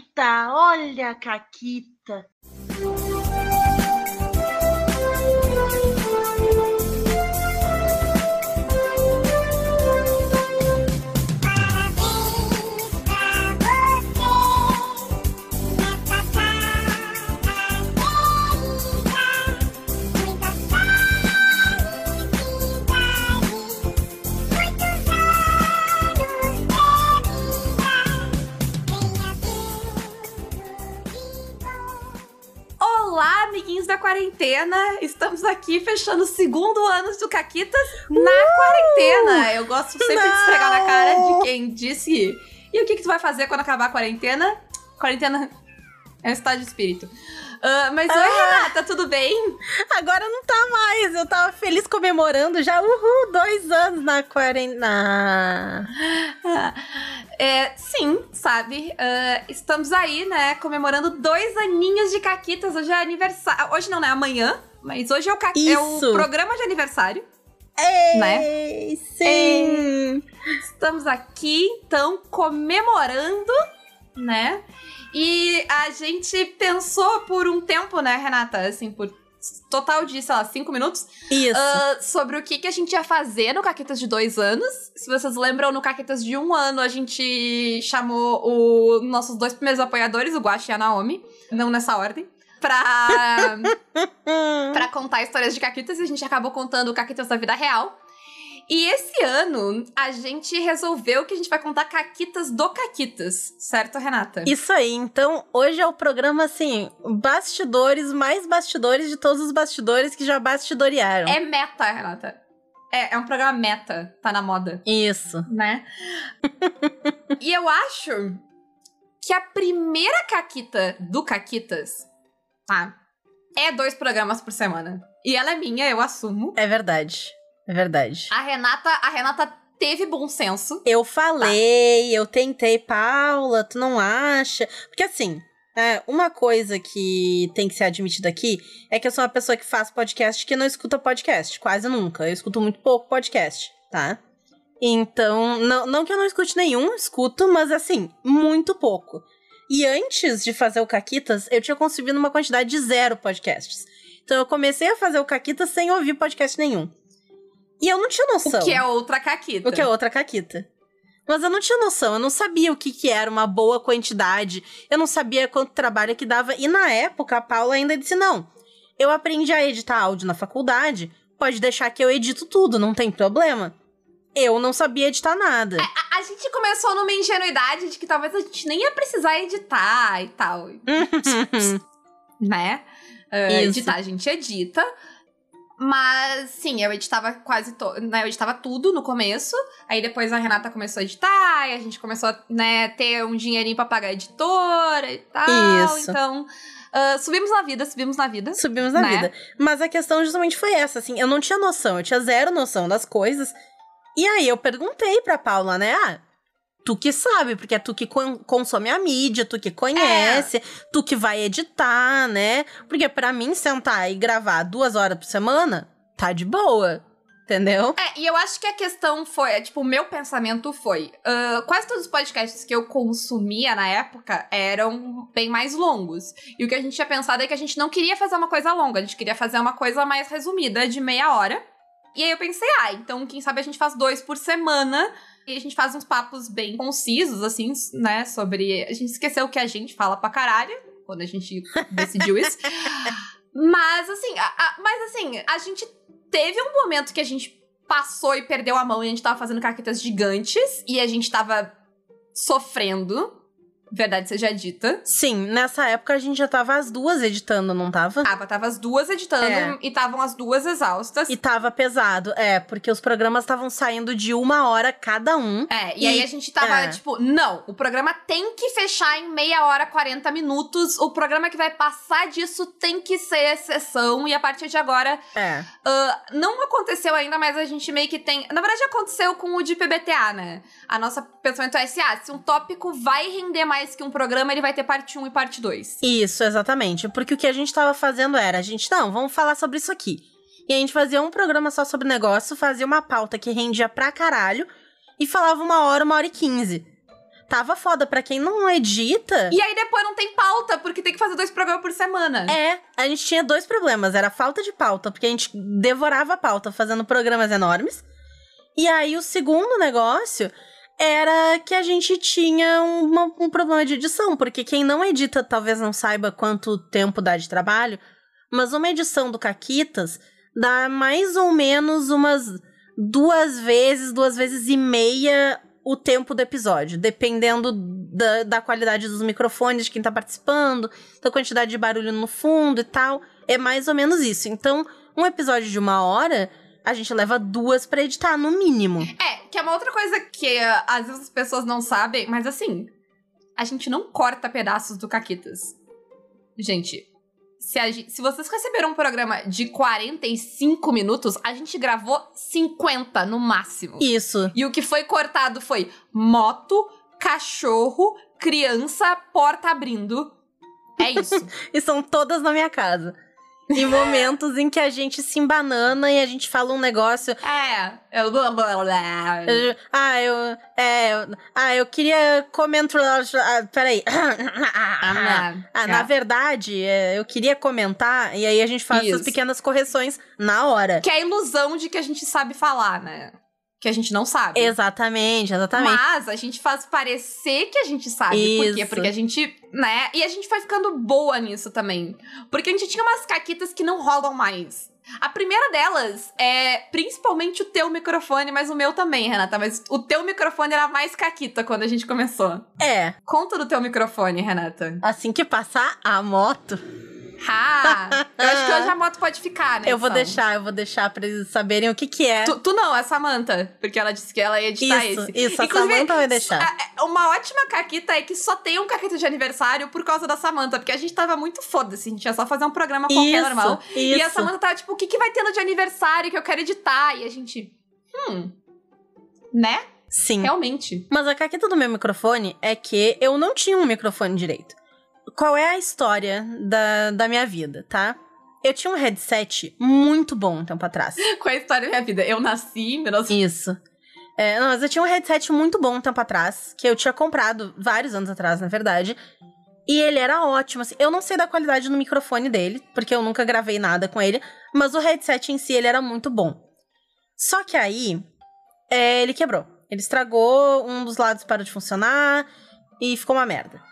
Caquita, olha a Caquita. Da quarentena! Estamos aqui fechando o segundo ano do Caquitas na quarentena. Eu gosto sempre de esfregar na cara de quem disse. E o que, que tu vai fazer quando acabar a quarentena? Quarentena é um estado de espírito. Ah, mas oi, Ah. Renata, tudo bem? Agora não tá mais. Eu tava feliz comemorando já, uhul, dois anos na quarentena. É, sim, sabe? Ah, estamos aí, né, comemorando dois aninhos de Caquitas. Hoje é aniversário. Hoje não, né? Amanhã. Mas hoje é o, ca... é o programa de aniversário. Ei, sim. Estamos aqui, então, comemorando, né? E a gente pensou por um tempo, né, Renata? Assim, por total de, sei lá, cinco minutos, Isso. ah, sobre o que, que a gente ia fazer no Caquetas de dois anos. Se vocês lembram, no Caquetas de um ano, a gente chamou os nossos dois primeiros apoiadores, o Guache e a Naomi, não nessa ordem, pra, pra contar histórias de Caquitas, e a gente acabou contando Caquitas da vida real. E esse ano, a gente resolveu que a gente vai contar Caquitas do Caquitas, certo, Renata? Isso aí, então hoje é o programa assim, bastidores, mais bastidores de todos os bastidores que já bastidorearam. É meta, Renata. É, é um programa meta, tá na moda. Isso. né? e eu acho que a primeira caquita do Caquitas, tá? É dois programas por semana. E ela é minha, eu assumo. É verdade. É verdade. A Renata, a Renata teve bom senso. Eu falei, eu tentei, Paula, tu não acha? Porque assim, é, uma coisa que tem que ser admitida aqui é que eu sou uma pessoa que faz podcast que não escuta podcast, quase nunca. Eu escuto muito pouco podcast, tá? Então, não, não que eu não escute nenhum, escuto, mas assim, muito pouco. E antes de fazer o Caquitas, eu tinha consumido uma quantidade de zero podcasts. Então eu comecei a fazer o Caquitas sem ouvir podcast nenhum. E eu não tinha noção. O que é outra caquita. O que é outra caquita. Mas eu não tinha noção, eu não sabia o que, que era uma boa quantidade, eu não sabia quanto trabalho que dava. E na época, a Paula ainda disse: não, eu aprendi a editar áudio na faculdade, pode deixar que eu edito tudo, não tem problema. Eu não sabia editar nada. A, a gente começou numa ingenuidade de que talvez a gente nem ia precisar editar e tal. né? Isso. editar, a gente edita. Mas, sim, eu editava quase todo, né? Eu editava tudo no começo. Aí depois a Renata começou a editar, e a gente começou a, né, ter um dinheirinho pra pagar a editora e tal. Isso. Então, ah, subimos na vida, subimos na vida. Subimos na Né? vida. Mas a questão justamente foi essa, assim, eu não tinha noção, eu tinha zero noção das coisas. E aí eu perguntei pra Paula, né? Ah, tu que sabe, porque é tu que con- consome a mídia, tu que conhece, tu que vai editar, né? Porque pra mim sentar e gravar duas horas por semana, tá de boa. Entendeu? É, e eu acho que a questão foi, é, tipo, o meu pensamento foi, ah, quase todos os podcasts que eu consumia na época eram bem mais longos. E o que a gente tinha pensado é que a gente não queria fazer uma coisa longa, a gente queria fazer uma coisa mais resumida, de meia hora. E aí eu pensei, ah, então quem sabe a gente faz dois por semana e a gente faz uns papos bem concisos, assim, né, sobre... A gente esqueceu que a gente fala pra caralho, quando a gente decidiu isso. Mas, assim, a- a- mas assim, a gente teve um momento que a gente passou e perdeu a mão e a gente tava fazendo caquetas gigantes e a gente tava sofrendo. Verdade seja dita. Sim, nessa época a gente já tava as duas editando, não tava? Tava, tava as duas editando É. e estavam as duas exaustas. E tava pesado, é, porque os programas estavam saindo de uma hora cada um. É, e, E- aí a gente tava, é. tipo, não, o programa tem que fechar em meia hora, 40 minutos. O programa que vai passar disso tem que ser exceção. E a partir de agora, É. ah, não aconteceu ainda, mas a gente meio que tem. Na verdade, aconteceu com o de PBTA, né? A nossa pensamento é assim: ah, se um tópico vai render mais que um programa, ele vai ter parte 1 e parte 2. Isso, exatamente. Porque o que a gente tava fazendo era, a gente, não, vamos falar sobre isso aqui. E a gente fazia um programa só sobre negócio, fazia uma pauta que rendia pra caralho e falava uma hora, uma hora e quinze. tava foda. Pra quem não edita. E aí depois não tem pauta, porque tem que fazer dois programas por semana. É, a gente tinha dois problemas. Era a falta de pauta, porque a gente devorava a pauta fazendo programas enormes. E aí o segundo negócio era que a gente tinha uma- um problema de edição, porque quem não edita talvez não saiba quanto tempo dá de trabalho, mas uma edição do Caquitas dá mais ou menos umas duas vezes, duas vezes e meia o tempo do episódio, dependendo da, da qualidade dos microfones de quem tá participando, da quantidade de barulho no fundo e tal. É mais ou menos isso. Então, um episódio de uma hora, a gente leva duas pra editar, no mínimo. É, que é uma outra coisa que uh, às vezes as pessoas não sabem, mas assim, a gente não corta pedaços do Caquitas. Gente, se, a se vocês receberam um programa de 45 minutos, a gente gravou 50 no máximo. Isso. E o que foi cortado foi moto, cachorro, criança, porta abrindo. É isso. E são todas na minha casa. Em momentos em que a gente se embanana e a gente fala um negócio. é. Eu... eu- ah, eu. É. eu- ah, eu queria comentar. Ah, peraí. Ah, na verdade, é, eu queria comentar, e aí a gente faz essas Isso. pequenas correções na hora. Que é a ilusão de que a gente sabe falar, né? Que a gente não sabe. Exatamente, exatamente. Mas a gente faz parecer que a gente sabe. Por quê? Isso. Porque a gente, né? E a gente foi ficando boa nisso também. Porque a gente tinha umas caquitas que não rolam mais. A primeira delas é principalmente o teu microfone, mas o meu também, Renata. Mas o teu microfone era mais caquita quando a gente começou. É, Conta do teu microfone, Renata. assim que passar a moto, Ah, eu acho que hoje a moto pode ficar, né? eu vou Sal? deixar, eu vou deixar pra eles saberem o que que é. Tu, tu não, é Samantha. Porque ela disse que ela ia editar Isso, esse. isso, a Inclusive, Samantha vai deixar. a- a- Uma ótima caquita é que só tem um caquita de aniversário por causa da Samantha. Porque a gente tava muito foda-se. A gente ia só fazer um programa qualquer Isso, normal. E a isso. Samantha tava tipo, o que, que vai ter no de aniversário que eu quero editar? E a gente. Hum. Né? Sim. Realmente. Mas a caqueta do meu microfone é que eu não tinha um microfone direito. Qual é a história da, da minha vida, tá? Eu tinha um headset muito bom um tempo atrás. Qual é a história da minha vida? Eu nasci em 19... Isso. É, não, mas eu tinha um headset muito bom um tempo atrás, que eu tinha comprado vários anos atrás, na verdade. E ele era ótimo, assim. Eu não sei da qualidade do microfone dele, porque eu nunca gravei nada com ele, mas o headset em si, ele era muito bom. Só que aí, é, ele quebrou. Ele estragou, um dos lados parou de funcionar e ficou uma merda.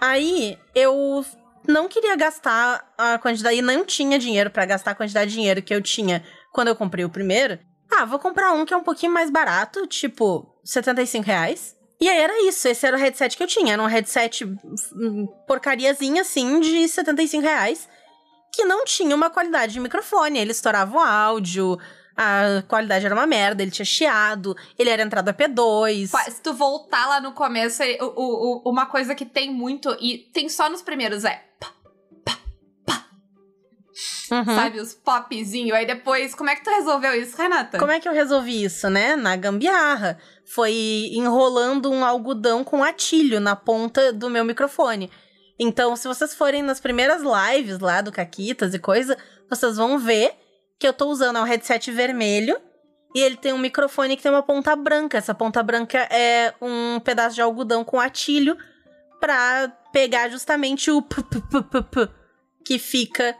Aí, eu não queria gastar a quantidade, e não tinha dinheiro pra gastar a quantidade de dinheiro que eu tinha quando eu comprei o primeiro. Ah, vou comprar um que é um pouquinho mais barato, tipo 75 reais. E aí era isso, esse era o headset que eu tinha. Era um headset hum, porcariazinha, assim, de 75 reais. Que não tinha uma qualidade de microfone. Ele estourava o áudio, a qualidade era uma merda, ele tinha chiado, ele era entrada P2. Se tu voltar lá no começo, ele- o- o- o- uma coisa que tem muito, e tem só nos primeiros, é Uhum. sabe, os popzinho. Aí depois, como é que tu resolveu isso, Renata? Como é que eu resolvi isso, né? Na gambiarra. Foi enrolando um algodão com atilho na ponta do meu microfone. Então, se vocês forem nas primeiras lives lá do Caquitas e coisa, vocês vão ver que eu tô usando um headset vermelho e ele tem um microfone que tem uma ponta branca. Essa ponta branca é um pedaço de algodão com atilho pra pegar justamente o p, p, p, p, p que fica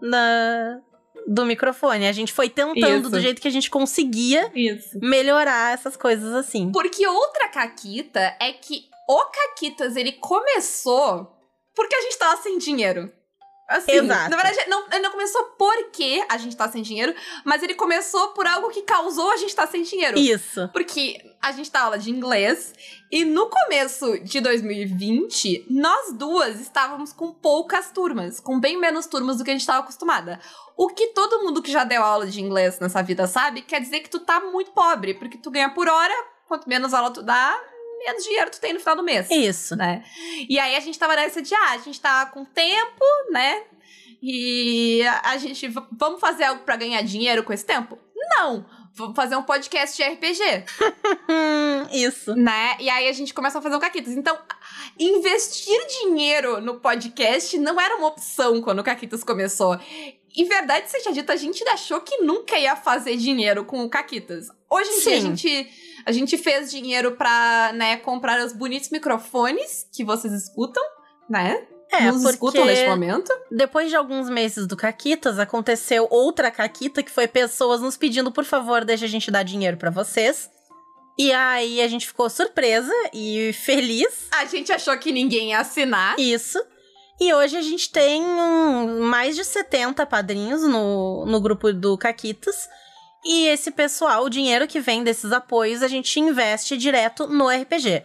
na do microfone. A gente foi tentando Isso. do jeito que a gente conseguia Isso. melhorar essas coisas assim. Porque outra caquita é que o Caquitas, ele começou porque a gente tava sem dinheiro. Assim, Exato. na verdade, não, ele não começou porque a gente tá sem dinheiro, mas ele começou por algo que causou a gente tá sem dinheiro. Isso. Porque a gente tá aula de inglês e no começo de 2020, nós duas estávamos com poucas turmas, com bem menos turmas do que a gente estava acostumada. O que todo mundo que já deu aula de inglês nessa vida sabe, quer dizer que tu tá muito pobre, porque tu ganha por hora, quanto menos aula tu dá, menos dinheiro tu tem no final do mês. Isso. Né? E aí a gente tava nessa de, ah, a gente tá com tempo, né? E a, gente, vamos fazer algo pra ganhar dinheiro com esse tempo? Não! Vamos fazer um podcast de RPG isso. né? E aí a gente começa a fazer o Caquitas. Então, investir dinheiro no podcast não era uma opção quando o Caquitas começou. E verdade seja dita, a gente achou que nunca ia fazer dinheiro com o Caquitas. Hoje em dia a Sim. gente. A gente fez dinheiro pra, né, comprar os bonitos microfones que vocês escutam, né? É, Nos escutam neste momento. depois de alguns meses do Caquitas, aconteceu outra Caquita, que foi pessoas nos pedindo, por favor, deixa a gente dar dinheiro pra vocês. E aí a gente ficou surpresa e feliz. A gente achou que ninguém ia assinar. Isso. E hoje a gente tem um- mais de 70 padrinhos no, no grupo do Caquitas. E esse pessoal, o dinheiro que vem desses apoios, a gente investe direto no RPG.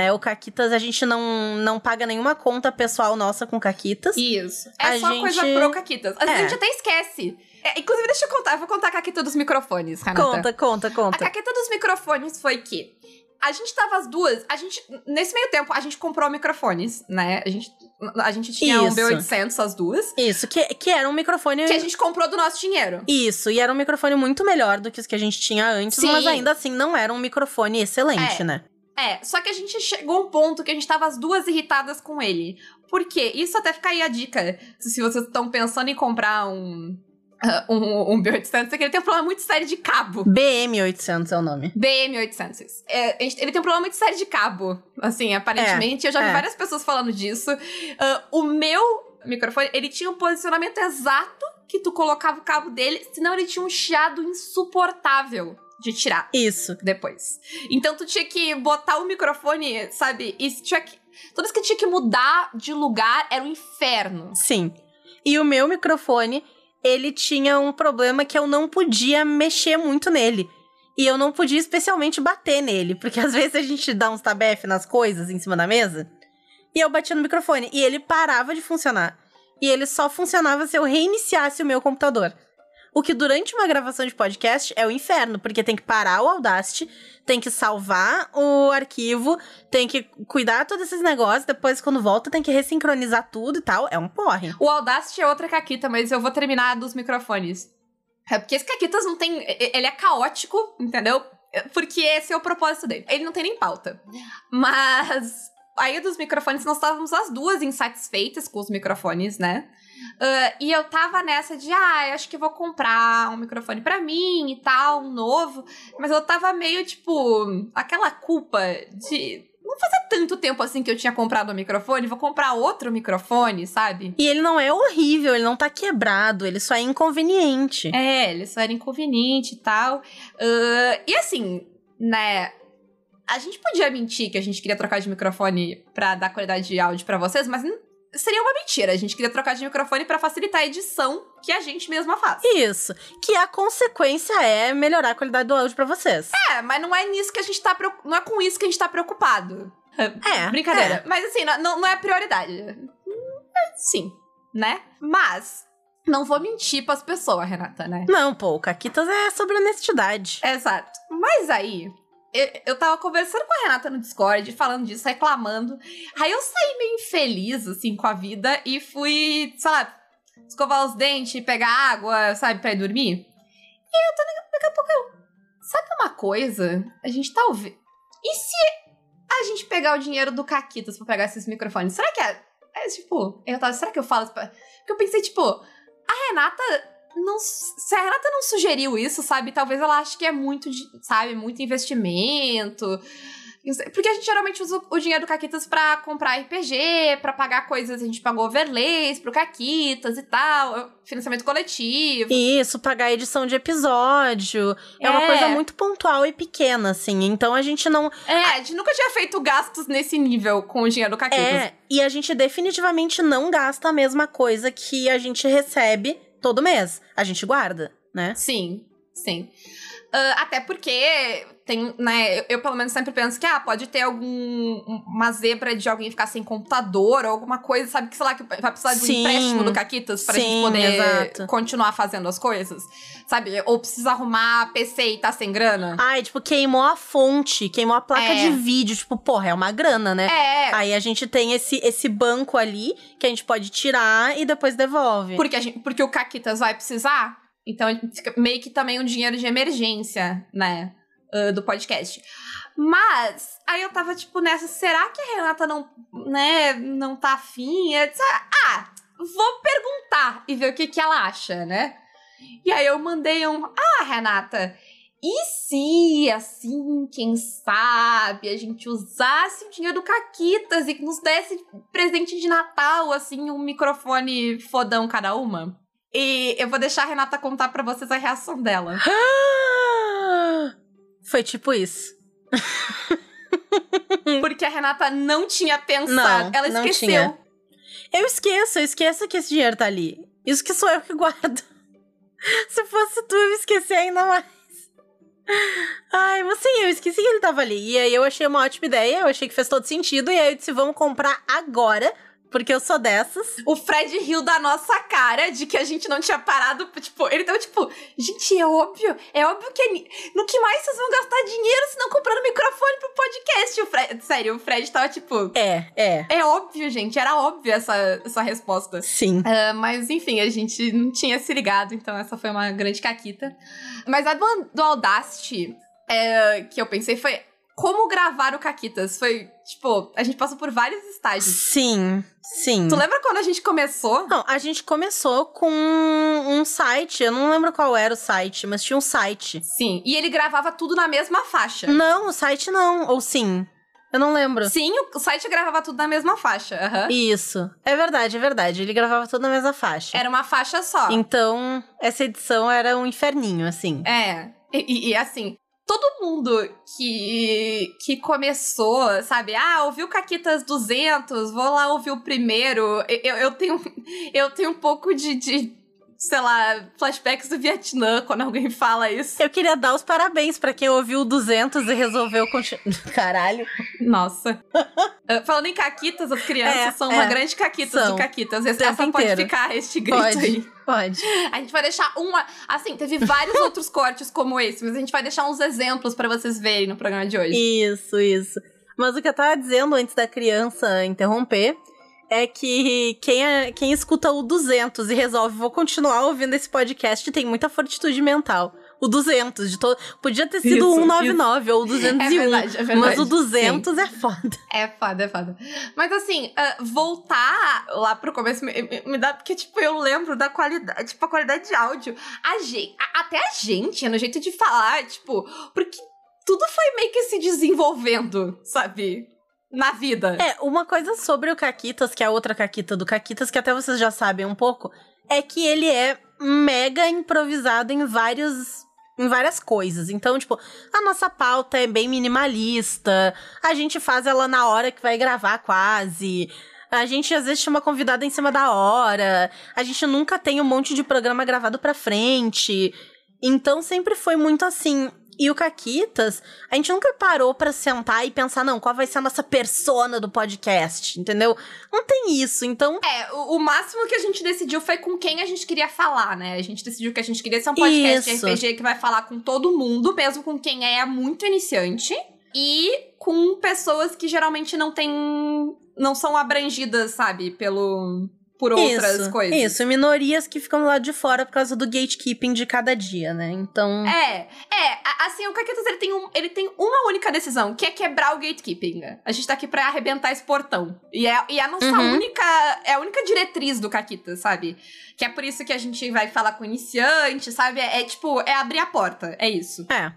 É, o Caquitas, a gente não, não paga nenhuma conta pessoal nossa com Caquitas. Isso. É A só gente- coisa pro Caquitas. Às vezes É. a gente até esquece. É, inclusive, deixa eu contar. Eu vou contar a Caquita dos microfones, Renata. Conta, conta, A conta. caqueta dos microfones foi que a gente tava as duas, a gente nesse meio tempo a gente comprou microfones, né? A gente a gente tinha um Isso. B800 as duas, Isso, que, que era um microfone. que a gente comprou do nosso dinheiro. Isso, e era um microfone muito melhor do que os que a gente tinha antes, Sim. mas ainda assim não era um microfone excelente, É. né? É, só que a gente chegou a um ponto que a gente tava as duas irritadas com ele. Por quê? Isso até fica aí a dica. Se vocês estão pensando em comprar um ah, um, um B800, é que ele tem um problema muito sério de cabo. BM800 é o nome. BM800. É, ele tem um problema muito sério de cabo. Assim, aparentemente. eu já vi é. várias pessoas falando disso. Ah, o meu microfone, ele tinha um posicionamento exato que tu colocava o cabo dele, senão ele tinha um chiado insuportável de tirar Isso. depois. Então tu tinha que botar o microfone, sabe? E tinha que. Toda vez que tinha que mudar de lugar era um inferno. Sim. E o meu microfone, ele tinha um problema que eu não podia mexer muito nele. E eu não podia especialmente bater nele, porque às vezes a gente dá uns tabef nas coisas em cima da mesa. E eu batia no microfone e ele parava de funcionar. E ele só funcionava se eu reiniciasse o meu computador. O que durante uma gravação de podcast é o inferno, porque tem que parar o Audacity, tem que salvar o arquivo, tem que cuidar todos esses negócios, depois quando volta tem que ressincronizar tudo e tal. É um porre. O Audacity é outra caquita, mas eu vou terminar dos microfones. É porque esse caquitas não tem. Ele é caótico, entendeu? Porque esse é o propósito dele. Ele não tem nem pauta. Mas. Aí dos microfones, nós estávamos as duas insatisfeitas com os microfones, né? Ah, e eu tava nessa de, ah, eu acho que vou comprar um microfone pra mim e tal, um novo. Mas eu tava meio, tipo, aquela culpa de. Não fazia tanto tempo assim que eu tinha comprado um microfone, vou comprar outro microfone, sabe? E ele não é horrível, ele não tá quebrado, ele só é inconveniente. É, ele só era inconveniente e tal. Ah, e assim, né? A gente podia mentir que a gente queria trocar de microfone pra dar qualidade de áudio pra vocês, mas seria uma mentira. A gente queria trocar de microfone pra facilitar a edição que a gente mesma faz. Isso. Que a consequência é melhorar a qualidade do áudio pra vocês. É, mas não é nisso que a gente tá Não é com isso que a gente tá preocupado. É. Brincadeira. Mas assim, não, não é prioridade. Sim, né? Mas não vou mentir pras pessoas, Renata, né? É. Não, pô, o Caquitas é sobre honestidade. Exato. Mas aí, eu, eu tava conversando com a Renata no Discord, falando disso, reclamando. Aí eu saí meio infeliz, assim, com a vida e fui, sei lá, escovar os dentes, pegar água, sabe, pra ir dormir. E eu tô, daqui a pouco eu. Sabe uma coisa? A gente tá ouvindo. E se a gente pegar o dinheiro do Caquitas pra pegar esses microfones? Será que é. É tipo, eu tava, será que eu falo. Porque eu pensei, tipo, a Renata não, se a Renata não sugeriu isso, sabe? Talvez ela ache que é muito, sabe, muito investimento. Porque a gente geralmente usa o dinheiro do Caquitas pra comprar RPG, pra pagar coisas, a gente pagou overlays pro Caquitas e tal, financiamento coletivo. Isso, pagar edição de episódio. É. uma É. coisa muito pontual e pequena, assim. Então a gente não. É, a gente nunca tinha feito gastos nesse nível com o dinheiro do Caquitas. É. E a gente definitivamente não gasta a mesma coisa que a gente recebe todo mês. A gente guarda, né? Sim, sim. Ah, até porque tem, né, eu, eu pelo menos sempre penso que, ah, pode ter algum, um- uma zebra de alguém ficar sem computador ou alguma coisa, sabe, que sei lá, que vai precisar de um empréstimo do Caquitas pra Sim, gente poder exato. continuar fazendo as coisas, sabe, ou precisa arrumar PC e tá sem grana. Ai, tipo, queimou a fonte, queimou a placa É. de vídeo. Tipo, porra, é uma grana, né? É, Aí a gente tem esse, esse banco ali que a gente pode tirar e depois devolve. porque, a gente, porque o Caquitas vai precisar, então fica meio que também um dinheiro de emergência, né, ah, do podcast. Mas, aí eu tava, tipo, nessa, será que a Renata não, né, não tá afim? Ah, vou perguntar e ver o que que ela acha, né? E aí eu mandei um, ah, Renata, E se, assim, quem sabe, a gente usasse o dinheiro do Caquitas e nos desse presente de Natal, assim, um microfone fodão cada uma? E eu vou deixar a Renata contar para vocês a reação dela. Foi tipo isso. Porque a Renata não tinha pensado. Não, Ela não esqueceu. tinha. Eu esqueço, eu esqueço que esse dinheiro tá ali. Isso que sou eu que guardo. Se fosse tu, eu esqueci ainda mais. Ai, mas sim, eu esqueci que ele tava ali. E aí eu achei uma ótima ideia, eu achei que fez todo sentido. E aí eu disse, vamos comprar agora, porque eu sou dessas. O Fred riu da nossa cara de que a gente não tinha parado. Tipo, ele tava tipo, gente, é óbvio. É óbvio que. é No que mais vocês vão gastar dinheiro se não comprando microfone pro podcast? O Fred, sério, o Fred tava tipo. É, é. É óbvio, gente. Era óbvio essa, essa resposta. Sim. Ah, mas enfim, a gente não tinha se ligado, então essa foi uma grande caquita. Mas a do, do Audacity é, que eu pensei foi como gravar o Caquitas. Foi, tipo, a gente passou por vários estágios. Sim, sim. Tu lembra quando a gente começou? Não, a gente começou com um site, eu não lembro qual era o site, mas tinha um site. Sim, e ele gravava tudo na mesma faixa. Não, o site não, ou sim. Eu não lembro. Sim, o site gravava tudo na mesma faixa. aham. Isso. É verdade, é verdade. Ele gravava tudo na mesma faixa. Era uma faixa só. Então, essa edição era um inferninho, assim. É. E, e- e, assim, todo mundo que, que começou, sabe? Ah, ouviu Caquitas 200, vou lá ouvir o primeiro. Eu, eu tenho, eu tenho um pouco de, de, sei lá, flashbacks do Vietnã quando alguém fala isso. Eu queria dar os parabéns pra quem ouviu o 200 e resolveu continuar. Caralho. Nossa. Ah, Falando em Caquitas, as crianças É, são uma é. grande Caquitas São. do Caquitas. Essa tempo pode inteiro. ficar este grito Pode. aí. Pode. A gente vai deixar uma. Assim, teve vários outros cortes como esse, mas a gente vai deixar uns exemplos pra vocês verem no programa de hoje. Isso, isso. Mas o que eu tava dizendo antes da criança interromper é que quem, é- quem escuta o 200 e resolve, vou continuar ouvindo esse podcast, tem muita fortitude mental. O 200, de todo. Podia ter sido Isso, o 199 ou o 201. É verdade, é verdade. Mas o 200 é foda. É foda, é foda. Mas assim, ah, voltar lá pro começo me, me- me dá. Porque, tipo, eu lembro da qualidade, tipo, a qualidade de áudio. A gente, até a gente, no jeito de falar, tipo, porque tudo foi meio que se desenvolvendo, sabe? Na vida. É, uma coisa sobre o Caquitas, que é a outra Caquita do Caquitas, que até vocês já sabem um pouco, é que ele é mega improvisado em vários. Em várias coisas. Então, tipo, a nossa pauta é bem minimalista. A gente faz ela na hora que vai gravar, quase. A gente às vezes chama convidada em cima da hora. A gente nunca tem um monte de programa gravado pra frente. Então sempre foi muito assim. E o Caquitas, a gente nunca parou pra sentar e pensar, não, qual vai ser a nossa persona do podcast, entendeu? Não tem isso, então. É, o, o máximo que a gente decidiu foi com quem a gente queria falar, né? A gente decidiu que a gente queria ser um podcast Isso. de RPG que vai falar com todo mundo, mesmo com quem é muito iniciante. E com pessoas que geralmente não têm. não são abrangidas, sabe, pelo. Por outras isso, coisas. Isso, minorias que ficam lá de fora por causa do gatekeeping de cada dia, né? Então. É, é, assim, o Caquetas ele tem, um, ele tem uma única decisão, que é quebrar o gatekeeping. A gente tá aqui pra arrebentar esse portão. E é, e é a nossa Uhum. única, é a única diretriz do Caquitas, sabe? Que é por isso que a gente vai falar com iniciante, sabe? É, é tipo, é abrir a porta, é isso. É.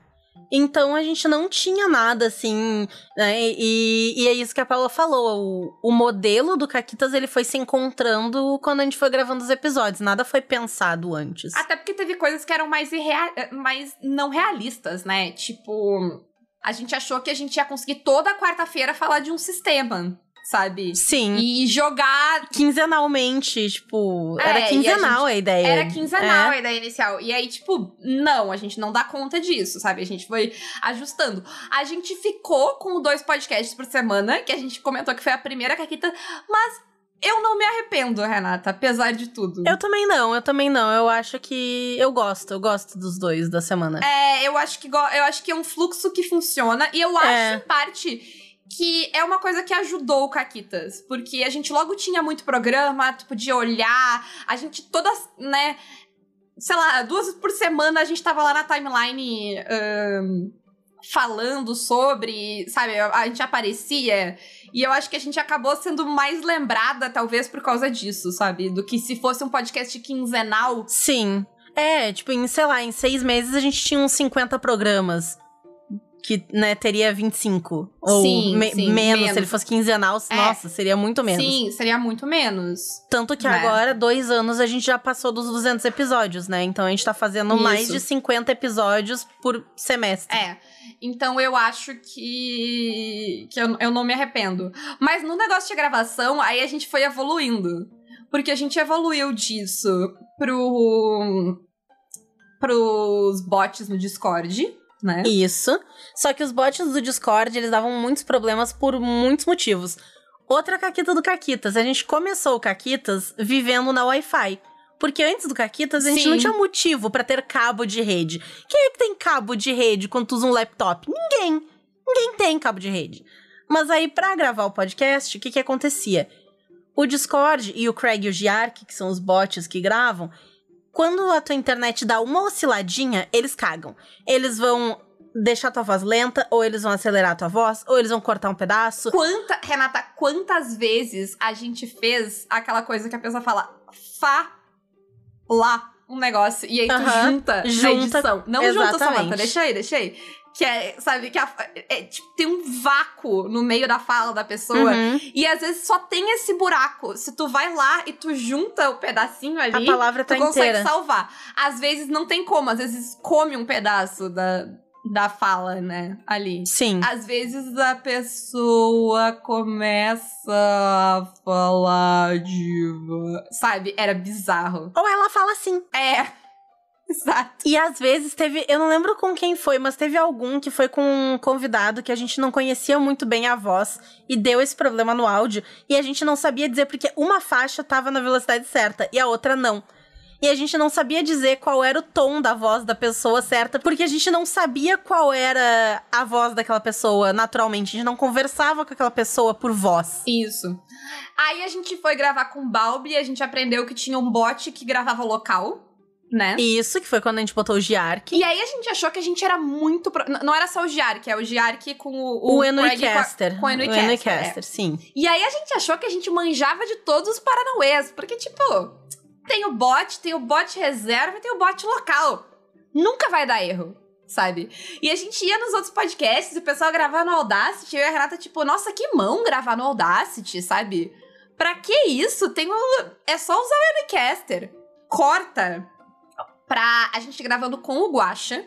Então a gente não tinha nada assim, né? E, e é isso que a Paula falou. O, o modelo do Caquitas ele foi se encontrando quando a gente foi gravando os episódios. Nada foi pensado antes. Até porque teve coisas que eram mais, irrea- mais não realistas, né? Tipo, a gente achou que a gente ia conseguir toda quarta-feira falar de um sistema, sabe? Sim. E jogar quinzenalmente, tipo, É, era e a quinzenal a, ideia. Era quinzenal É. a ideia inicial. E aí, tipo, não, a gente não dá conta disso, sabe? A gente foi ajustando. A gente ficou com dois podcasts por semana, que a gente comentou que foi a primeira caquita, mas eu não me arrependo, Renata, apesar de tudo. Eu também não, eu também não. Eu acho que eu gosto, eu gosto dos dois da semana. É, eu acho que eu acho que é um fluxo que funciona. E eu acho, É. em parte, que é uma coisa que ajudou o Caquitas. Porque a gente logo tinha muito programa, tu podia olhar, a gente todas, né? Sei lá, duas por semana a gente tava lá na timeline ahn, falando sobre, sabe? A gente aparecia. E eu acho que a gente acabou sendo mais lembrada, talvez, por causa disso, sabe? Do que se fosse um podcast quinzenal. Sim. É, tipo, em, sei lá, em seis meses a gente tinha uns 50 programas. Que, né, teria 25. Ou Sim, me- sim, menos, menos. se ele fosse quinzenal, É. nossa, seria muito menos. Sim, seria muito menos. Tanto que Né? agora, dois anos, a gente já passou dos 200 episódios, né? Então a gente tá fazendo mais Isso. de 50 episódios por semestre. É. Então eu acho que. que eu, eu não me arrependo. Mas no negócio de gravação, aí a gente foi evoluindo. Porque a gente evoluiu disso pro. pros bots no Discord, né? Isso. Só que os bots do Discord, eles davam muitos problemas por muitos motivos. Outra caquita do Caquitas. A gente começou o Caquitas vivendo na Wi-Fi. Porque antes do Caquitas, a gente Sim. não tinha motivo pra ter cabo de rede. Quem é que tem cabo de rede quando tu usa um laptop? Ninguém. Ninguém tem cabo de rede. Mas aí, pra gravar o podcast, o que que acontecia? O Discord e o Craig e o Giark, que são os bots que gravam, quando a tua internet dá uma osciladinha, eles cagam. Eles vão deixar tua voz lenta, ou eles vão acelerar tua voz, ou eles vão cortar um pedaço. Quanta, Renata, quantas vezes a gente fez aquela coisa que a pessoa fala fa lá um negócio e aí tu Aham, junta, na junta, edição. Não junta, exatamente. Samantha, deixa aí, deixa aí. Que é, sabe, que a- é, tipo, tem um vácuo no meio da fala da pessoa. Uhum. E às vezes só tem esse buraco. Se tu vai lá e tu junta o pedacinho ali, A palavra tá tu consegue inteira. salvar. Às vezes não tem como, às vezes come um pedaço da, da fala, né, ali. Sim. Às vezes a pessoa começa a falar diva. Sabe? Era bizarro. Ou ela fala assim. É. Exato. E às vezes teve, eu não lembro com quem foi, mas teve algum que foi com um convidado que a gente não conhecia muito bem a voz e deu esse problema no áudio e a gente não sabia dizer porque uma faixa tava na velocidade certa e a outra não. E a gente não sabia dizer qual era o tom da voz da pessoa certa, porque a gente não sabia qual era a voz daquela pessoa naturalmente. A gente não conversava com aquela pessoa por voz. Isso. Aí a gente foi gravar com o Balbi e a gente aprendeu que tinha um bot que gravava local, né? Isso, que foi quando a gente botou o Giark. E aí a gente achou que a gente era muito. pro- Não era só o Giark, é o Giark com o. O, Craig Enuicaster. Com, com o o Enuicaster. Enuicaster, sim. é. E aí a gente achou que a gente manjava de todos os paranauês. Porque, tipo, tem o bot, tem o bot reserva e tem o bot local. Nunca vai dar erro. Sabe? E a gente ia nos outros podcasts e o pessoal gravava no Audacity. Eu e a Renata, tipo, nossa, que mão gravar no Audacity, sabe? Pra que isso? Tem o... É só usar o Enuicaster. Corta pra a gente gravando com o Guaxa.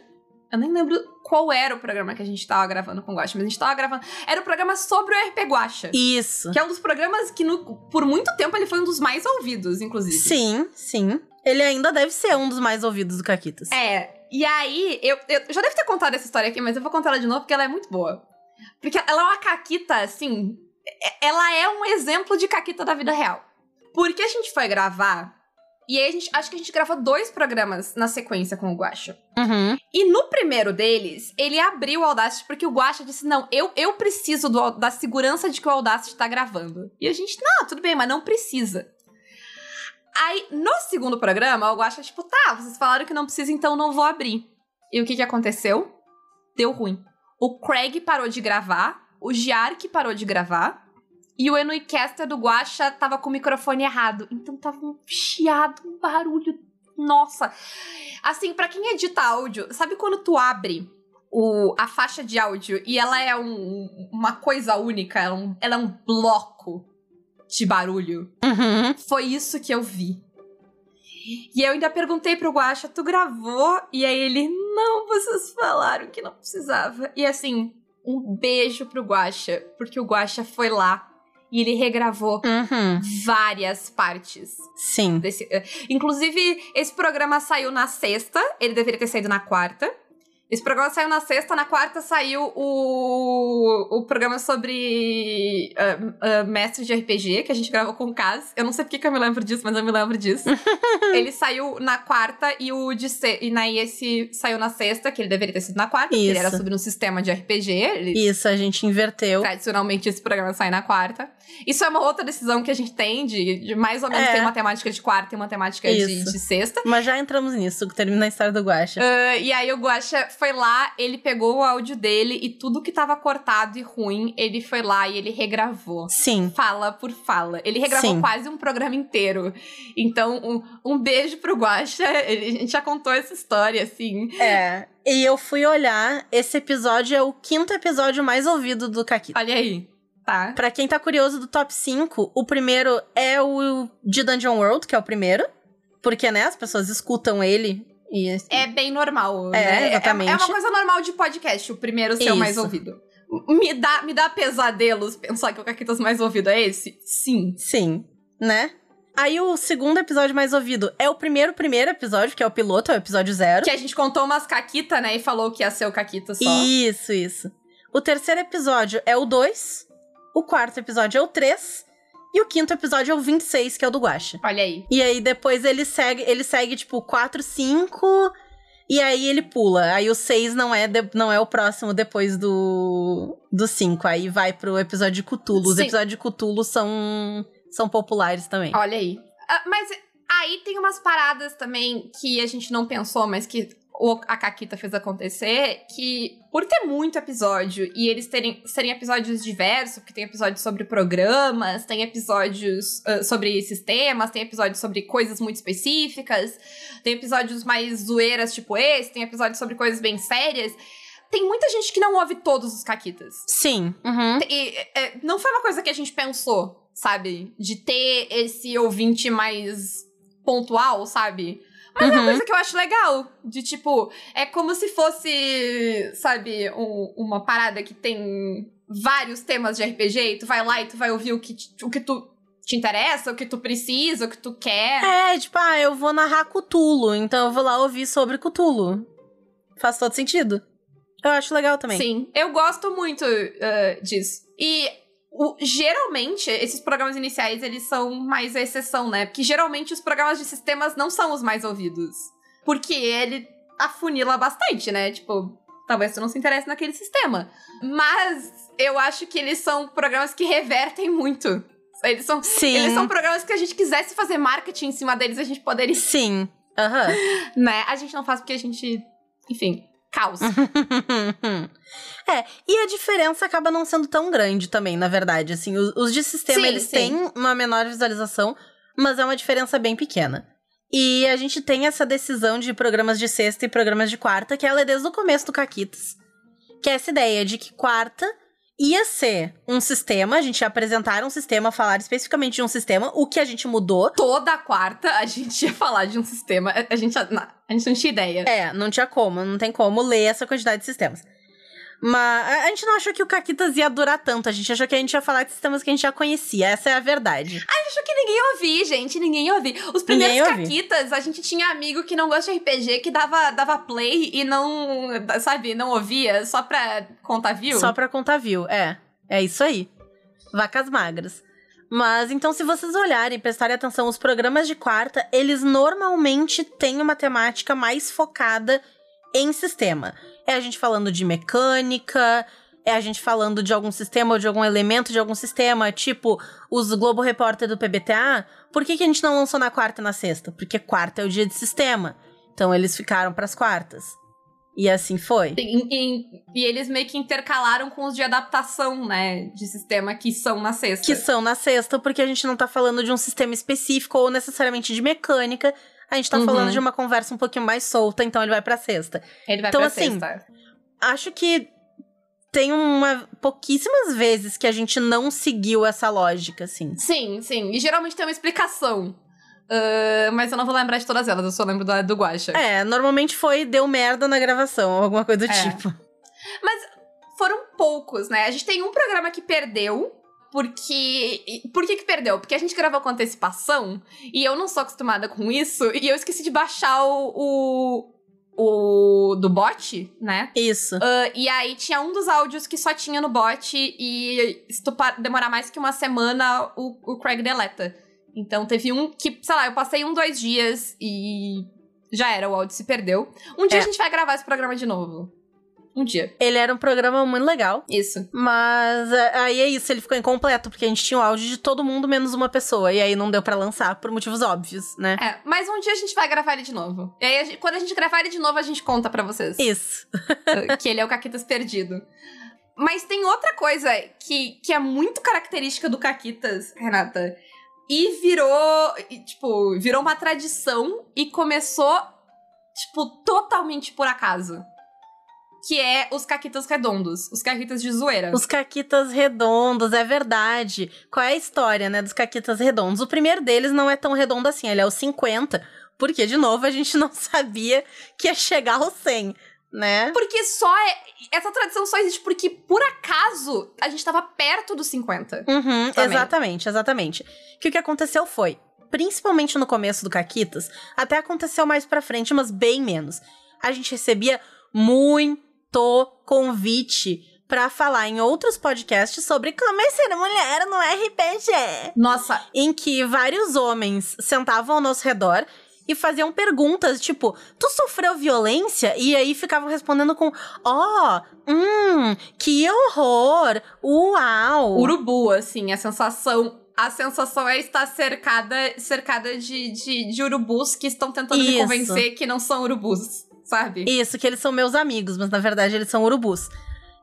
Eu nem lembro qual era o programa que a gente tava gravando com o Guaxa, mas a gente tava gravando. Era o programa sobre o RP Guaxa. Isso. Que é um dos programas que, no- por muito tempo, ele foi um dos mais ouvidos, inclusive. Sim, sim. Ele ainda deve ser um dos mais ouvidos do Caquitas. É. E aí, eu, eu já devo ter contado essa história aqui, mas eu vou contar ela de novo porque ela é muito boa. Porque ela é uma caquita, assim. é- Ela é um exemplo de caquita da vida real. Porque a gente foi gravar. E aí a gente. Acho que a gente gravou dois programas na sequência com o Guaxa. Uhum. E no primeiro deles, ele abriu o Audacity porque o Guaxa disse: Não, eu, eu preciso do, da segurança de que o Audacity tá gravando. E a gente, não, tudo bem, mas não precisa. Aí, no segundo programa, o Guaxa, tipo, tá, vocês falaram que não precisa, então não vou abrir. E o que que aconteceu? Deu ruim. O Craig parou de gravar, o Giark parou de gravar, e o Enuicaster do Guaxa tava com o microfone errado. Então tava um chiado, um barulho. Nossa. Assim, pra quem edita áudio, sabe quando tu abre o, a faixa de áudio e ela é um- uma coisa única, ela é um, ela é um bloco de barulho? Uhum. Foi isso que eu vi. E eu ainda perguntei pro Guaxa, tu gravou? E aí ele, não, vocês falaram que não precisava. E assim, um beijo pro Guaxa, porque o Guaxa foi lá e ele regravou Uhum. várias partes Sim. desse. eh, Inclusive, esse programa saiu na sexta, ele deveria ter saído na quarta. Esse programa saiu na sexta, na quarta saiu o, o programa sobre ah, ah, mestre de RPG, que a gente gravou com o Kaz. Eu não sei porque que eu me lembro disso, mas eu me lembro disso. ele saiu na quarta e o de se... e aí esse saiu na sexta, que ele deveria ter sido na quarta, porque ele era Isso. sobre um sistema de RPG. Ele... Isso, a gente inverteu. Tradicionalmente esse programa sai na quarta. Isso é uma outra decisão que a gente tem de, de mais ou menos É. ter uma temática de quarta e uma temática de, de sexta. Mas já entramos nisso, termina a história do Guaxa. Ah, e aí o Guaxa foi lá, ele pegou o áudio dele e tudo que tava cortado e ruim, ele foi lá e ele regravou. Sim. Fala por fala. Ele regravou Sim. quase um programa inteiro. Então, um, um beijo pro Guaxa. Ele- A gente já contou essa história, assim. É. E eu fui olhar, esse episódio é o quinto episódio mais ouvido do Caquita. Olha aí. Tá. Pra quem tá curioso do top 5, o primeiro é o de Dungeon World, que é o primeiro. Porque, né, as pessoas escutam ele e. É bem normal. É, né? exatamente. É, uma coisa normal de podcast, o primeiro ser o mais Isso. ouvido. Me dá, me dá pesadelos pensar que o Caquitas mais ouvido é esse? Sim. Sim, né? Aí o segundo episódio mais ouvido é o primeiro primeiro episódio, que é o piloto, é o episódio zero. Que a gente contou umas Caquita, né? E falou que ia ser o Caquita só. Isso, isso. O terceiro episódio é o 2. O quarto episódio é o 3. E o quinto episódio é o 26, que é o do Guacha. Olha aí. E aí depois ele segue, ele segue tipo 4, 5 e aí ele pula. Aí o 6 não é de- não é o próximo depois do do 5. Aí vai pro episódio de Cthulhu. Os Sim. episódios de Cthulhu são são populares também. Olha aí. Ah, mas aí tem umas paradas também que a gente não pensou, mas que o- a Caquita fez acontecer, que por ter muito episódio e eles terem serem episódios diversos, porque tem episódios sobre programas, tem episódios ah, sobre sistemas, tem episódios sobre coisas muito específicas, tem episódios mais zoeiras tipo esse, tem episódios sobre coisas bem sérias. Tem muita gente que não ouve todos os Caquitas. Sim. Uhum. E, é, não foi uma coisa que a gente pensou, sabe? De ter esse ouvinte mais pontual, sabe? Mas é uma Uhum. coisa que eu acho legal. De tipo, é como se fosse, sabe, um- uma parada que tem vários temas de RPG e tu vai lá e tu vai ouvir o que, o que tu te interessa, o que tu precisa, o que tu quer. É, tipo, ah, eu vou narrar Cthulhu, então eu vou lá ouvir sobre Cthulhu. Faz todo sentido. Eu acho legal também. Sim, eu gosto muito eh, disso. E o- geralmente, esses programas iniciais, eles são mais a exceção, né? Porque geralmente os programas de sistemas não são os mais ouvidos. Porque ele afunila bastante, né? Tipo, talvez tu não se interesse naquele sistema. Mas eu acho que eles são programas que revertem muito. Eles são, Sim. eles são programas que a gente quisesse fazer marketing em cima deles, a gente poderia, Sim. Aham. né? A gente não faz porque a gente, enfim, causa. é, e a diferença acaba não sendo tão grande também, na verdade. Assim, os, os de sistema, Sim, eles sim. têm uma menor visualização, mas é uma diferença bem pequena. E a gente tem essa decisão de programas de sexta e programas de quarta, que ela é desde o começo do Caquitas. Que é essa ideia de que quarta ia ser um sistema, a gente ia apresentar um sistema, falar especificamente de um sistema, o que a gente mudou. toda quarta a gente ia falar de um sistema. A- gente, a gente não tinha ideia. É, não tinha como, não tem como ler essa quantidade de sistemas. Mas a- a gente não achou que o Caquitas ia durar tanto, a gente achou que a gente ia falar de sistemas que a gente já conhecia, essa é a verdade. Acho que ninguém ia ouvir, gente. Ninguém ia ouvir. Os primeiros Ninguém caquitas, a gente tinha amigo que não gosta de RPG, que dava, dava play e não, sabe, não ouvia só pra contar view. Só pra contar view, é. É isso aí. Vacas magras. Mas então, se vocês olharem e prestarem atenção, os programas de quarta, eles normalmente têm uma temática mais focada em sistema. É a gente falando de mecânica, é a gente falando de algum sistema ou de algum elemento de algum sistema, tipo os Globo Repórter do PBTA. Por que, que a gente não lançou na quarta e na sexta? Porque quarta é o dia de sistema. Então eles ficaram pras quartas. E assim foi. E, e- e eles meio que intercalaram com os de adaptação, né? De sistema que são na sexta. que são na sexta, porque a gente não tá falando de um sistema específico ou necessariamente de mecânica. A gente tá Uhum. falando de uma conversa um pouquinho mais solta, então ele vai pra sexta. Ele vai Então, pra assim, sexta. Acho que tem uma pouquíssimas vezes que a gente não seguiu essa lógica, assim. Sim, sim. E geralmente tem uma explicação. Ah, mas eu não vou lembrar de todas elas, eu só lembro da do Guacha. É, normalmente foi deu merda na gravação, ou alguma coisa do É. tipo. foram poucos, né? A gente tem um programa que perdeu. Porque. Por que que perdeu? Porque a gente gravou com antecipação e eu não sou acostumada com isso e eu esqueci de baixar o. o, o do bot, né? Isso. Ah, e aí tinha um dos áudios que só tinha no bot e se tu demorar mais que uma semana, o, o Craig deleta. Então teve um que, sei lá, eu passei um, dois dias e já era, o áudio se perdeu. Um dia É. a gente vai gravar esse programa de novo. Um dia. Ele era um programa muito legal. Isso. Mas é, aí é isso, ele ficou incompleto, porque a gente tinha o áudio de todo mundo menos uma pessoa. E aí não deu pra lançar por motivos óbvios, né? É, mas um dia a gente vai gravar ele de novo. E aí, a gente- quando a gente gravar ele de novo, a gente conta pra vocês. Isso. uh, que ele é o Caquitas perdido. Mas tem outra coisa que, que é muito característica do Caquitas, Renata. E virou, tipo, virou uma tradição e começou, tipo, totalmente por acaso. Que é os Caquitas redondos, os Caquitas de zoeira. Os caquitas redondos, é verdade. Qual é a história, né, dos caquitas redondos? O primeiro deles não é tão redondo assim, ele é o 50, porque, de novo, a gente não sabia que ia chegar ao 100, né? Porque só é. Essa tradição só existe porque, por acaso, a gente tava perto dos 50. Uhum, exatamente, exatamente. Que o que aconteceu foi, principalmente no começo do Caquitas, até aconteceu mais pra frente, mas bem menos. A gente recebia muito convite pra falar em outros podcasts sobre como é ser mulher no RPG. Nossa, Em que vários homens sentavam ao nosso redor e faziam perguntas, tipo, tu sofreu violência? E aí ficavam respondendo com, ó, hum, que horror, uau. urubu, assim, a sensação. A sensação é estar cercada, cercada de, de, de urubus que estão tentando me Isso. convencer que não são urubus, sabe? Isso, que eles são meus amigos, mas na verdade eles são urubus.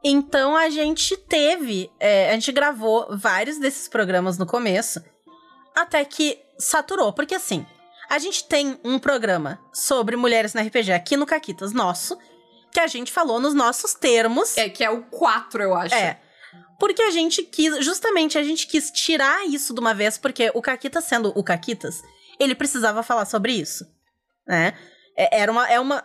Então a gente teve, é, a gente gravou vários desses programas no começo, até que saturou, porque assim, a gente tem um programa sobre mulheres no RPG aqui no Caquitas nosso, que a gente falou nos nossos termos. É, que é o 4, eu acho. É. Porque a gente quis, justamente, a gente quis tirar isso de uma vez, porque o Caquitas sendo o Caquitas, ele precisava falar sobre isso, né? É- Era uma, é uma,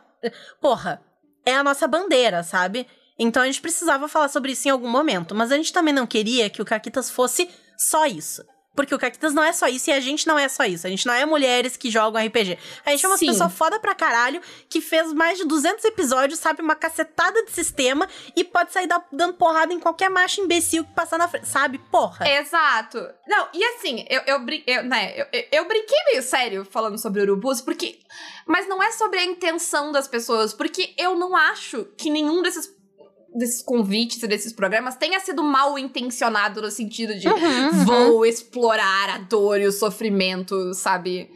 porra, é a nossa bandeira, sabe? Então a gente precisava falar sobre isso em algum momento, mas a gente também não queria que o Caquitas fosse só isso. Porque o Caquitas não é só isso e a gente não é só isso. A gente não é mulheres que jogam RPG. A gente é uma Sim. pessoa foda pra caralho que fez mais de 200 episódios, sabe? Uma cacetada de sistema e pode sair da- dando porrada em qualquer macho imbecil que passar na frente, sabe? Porra. Exato. Não, e assim, eu, eu, eu, né, eu, eu- eu brinquei meio sério falando sobre urubus, porque. Mas não é sobre a intenção das pessoas, porque eu não acho que nenhum desses, desses convites e desses programas tenha sido mal intencionado no sentido de Uhum, uhum. vou explorar a dor e o sofrimento, sabe?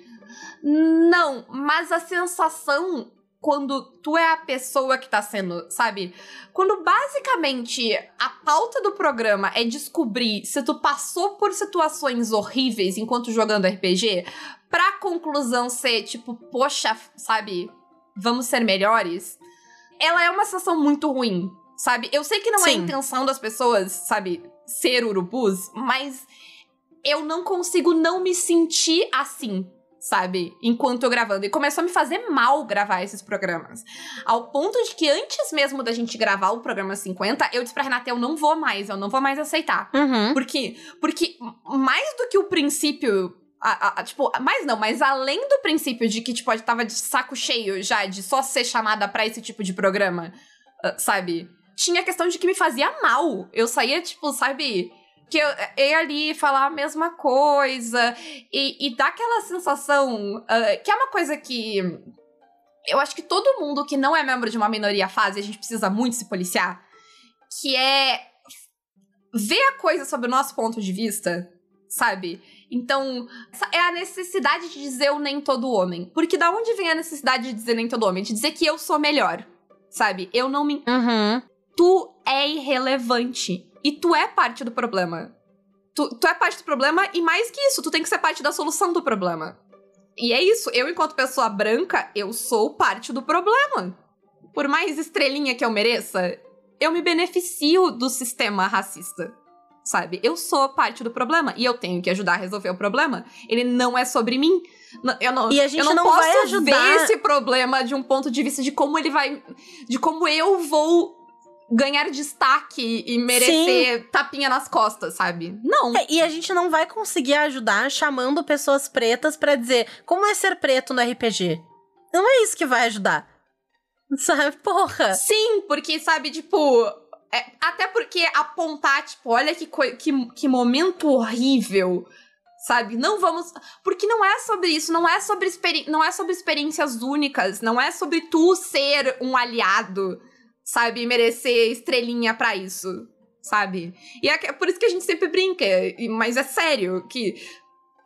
Não, mas a sensação quando tu é a pessoa que tá sendo, sabe? Quando basicamente a pauta do programa é descobrir se tu passou por situações horríveis enquanto jogando RPG, pra conclusão ser tipo, poxa, sabe? Vamos ser melhores. Ela é uma sensação muito ruim, sabe? Eu sei que não é a Sim. intenção das pessoas, sabe, ser urubus, mas eu não consigo não me sentir assim, sabe? Enquanto eu gravando. E começou a me fazer mal gravar esses programas. Ao ponto de que antes mesmo da gente gravar o programa 50, eu disse pra Renata, eu não vou mais, eu não vou mais aceitar. Uhum. Por quê? Porque mais do que o princípio. a- a- a- tipo, mais não, mas além do princípio de que, tipo, eu tava de saco cheio já de só ser chamada pra esse tipo de programa, ah, sabe? Tinha a questão de que me fazia mal. Eu saía, tipo, sabe? Que eu, ia ali falar a mesma coisa e, e dá aquela sensação ah, que é uma coisa que eu acho que todo mundo que não é membro de uma minoria faz e a gente precisa muito se policiar, que é ver a coisa sob o nosso ponto de vista, sabe? Então, é a necessidade de dizer o nem todo homem. Porque da onde vem a necessidade de dizer nem todo homem? De dizer que eu sou melhor, sabe? Eu não me. Uhum. Tu é irrelevante. E tu é parte do problema. Tu, tu é parte do problema e mais que isso, tu tem que ser parte da solução do problema. E é isso, eu, enquanto pessoa branca, eu sou parte do problema. Por mais estrelinha que eu mereça, eu me beneficio do sistema racista. Sabe? Eu sou parte do problema e eu tenho que ajudar a resolver o problema. Ele não é sobre mim. Eu não, E a gente eu não, não posso vai ajudar- ver esse problema de um ponto de vista de como ele vai. de como eu vou ganhar destaque e merecer tapinha nas costas, sabe? Não. É, e a gente não vai conseguir ajudar chamando pessoas pretas pra dizer como é ser preto no RPG. Não é isso que vai ajudar. Sabe? Porra. Sim, porque, sabe, tipo. é, até porque apontar, tipo, olha que, que, que momento horrível. Sabe? Não vamos. Porque não é sobre isso, não é sobre, experi não é sobre experiências únicas, não é sobre tu ser um aliado. Sabe, merecer estrelinha pra isso, sabe? E é por isso que a gente sempre brinca, mas é sério, que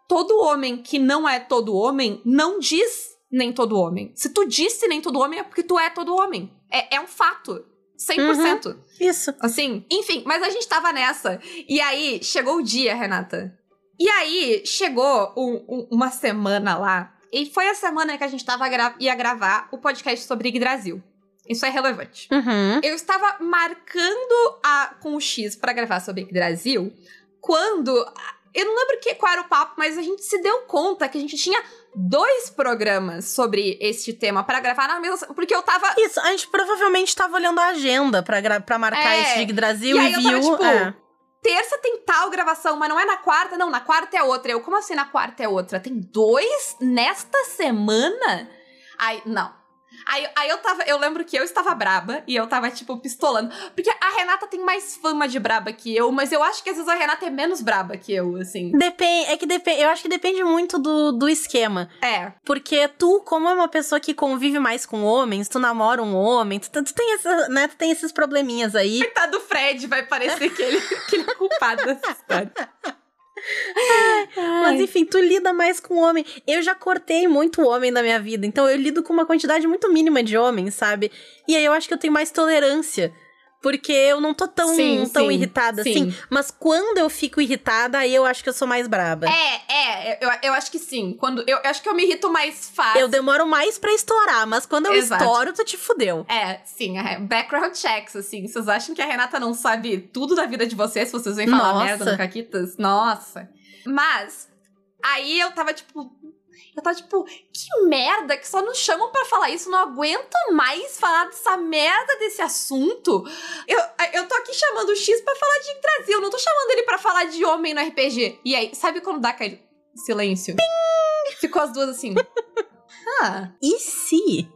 todo homem que não é todo homem não diz nem todo homem. Se tu disse nem todo homem, é porque tu é todo homem. É, é um fato. 100%. Uhum, isso. Assim, enfim, mas a gente tava nessa. E aí, chegou o dia, Renata. E aí, chegou um, um, uma semana lá. E foi a semana que a gente tava gra ia gravar o podcast sobre Yggdrasil. Isso é relevante. Uhum. Eu estava marcando a, com o X para gravar sobre Yggdrasil quando. Eu não lembro que, qual era o papo, mas a gente se deu conta que a gente tinha dois programas sobre este tema para gravar na mesma. Porque eu tava. Isso, a gente provavelmente tava olhando a agenda pra, pra marcar É, esse Dig Brasil e e, aí eu viu. tava, tipo, é. Terça tem tal gravação, mas não é na quarta, não. Na quarta é outra. Eu, como assim na quarta é outra? Tem dois nesta semana? Aí, não. Aí, aí eu tava, eu lembro que eu estava braba e eu tava, tipo, pistolando. Porque a Renata tem mais fama de braba que eu, mas eu acho que às vezes a Renata é menos braba que eu, assim. Depende, é que depende, eu acho que depende muito do, do esquema. É. Porque tu, como é uma pessoa que convive mais com homens, tu namora um homem, tu, tu tem, essa, né, tu tem esses probleminhas aí. Coitado do Fred, vai parecer que ele, que ele é culpado dessa história. Mas enfim, tu lida mais com homem. Eu já cortei muito homem na minha vida, então eu lido com uma quantidade muito mínima de homens, sabe? E aí eu acho que eu tenho mais tolerância. Porque eu não tô tão, Sim, tão sim, irritada sim. assim. Mas quando eu fico irritada, aí eu acho que eu sou mais braba. É, é, eu, eu acho que sim. Quando, eu, eu acho que eu me irrito mais fácil. Eu demoro mais pra estourar, mas quando eu Exato. estouro, tu te fudeu. É, sim, é, background checks, assim. Vocês acham que a Renata não sabe tudo da vida de vocês se vocês vêm falar Nossa. merda no Caquitas? Nossa. Mas, aí eu tava tipo. Eu tava tipo, que merda que só nos chamam pra falar isso. Não aguento mais falar dessa merda desse assunto. Eu, eu tô aqui chamando o X pra falar de Brasil. Não tô chamando ele pra falar de homem no RPG. E aí, sabe quando dá aquele silêncio? Ficou as duas assim. ah. E se?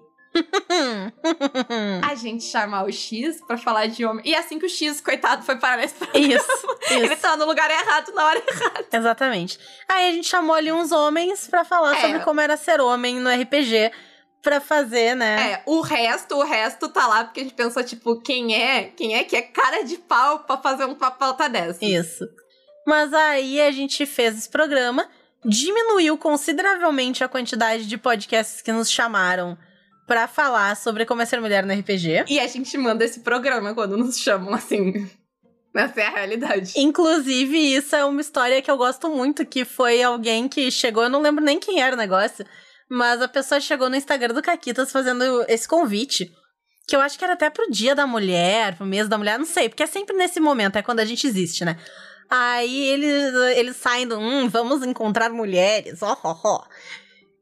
a gente chamar o X pra falar de homem. E assim que o X, coitado, foi parar nesse programa. Isso, Ele isso. tá no lugar errado na hora errada. Exatamente. Aí a gente chamou ali uns homens pra falar É. sobre como era ser homem no RPG. Pra fazer, né? É, o resto, o resto tá lá porque a gente pensou, tipo, quem é? Quem é que é cara de pau pra fazer uma pauta dessa? Isso. Mas aí a gente fez esse programa, diminuiu consideravelmente a quantidade de podcasts que nos chamaram pra falar sobre como é ser mulher no RPG. E a gente manda esse programa quando nos chamam, assim. Essa é a realidade. Inclusive, isso é uma história que eu gosto muito, que foi alguém que chegou, eu não lembro nem quem era o negócio, mas a pessoa chegou no Instagram do Caquitas fazendo esse convite. Que eu acho que era até pro dia da mulher, pro mês da mulher, não sei, porque é sempre nesse momento, é quando a gente existe, né? Aí eles, eles saem do, hum, vamos encontrar mulheres, ó, ó, ó.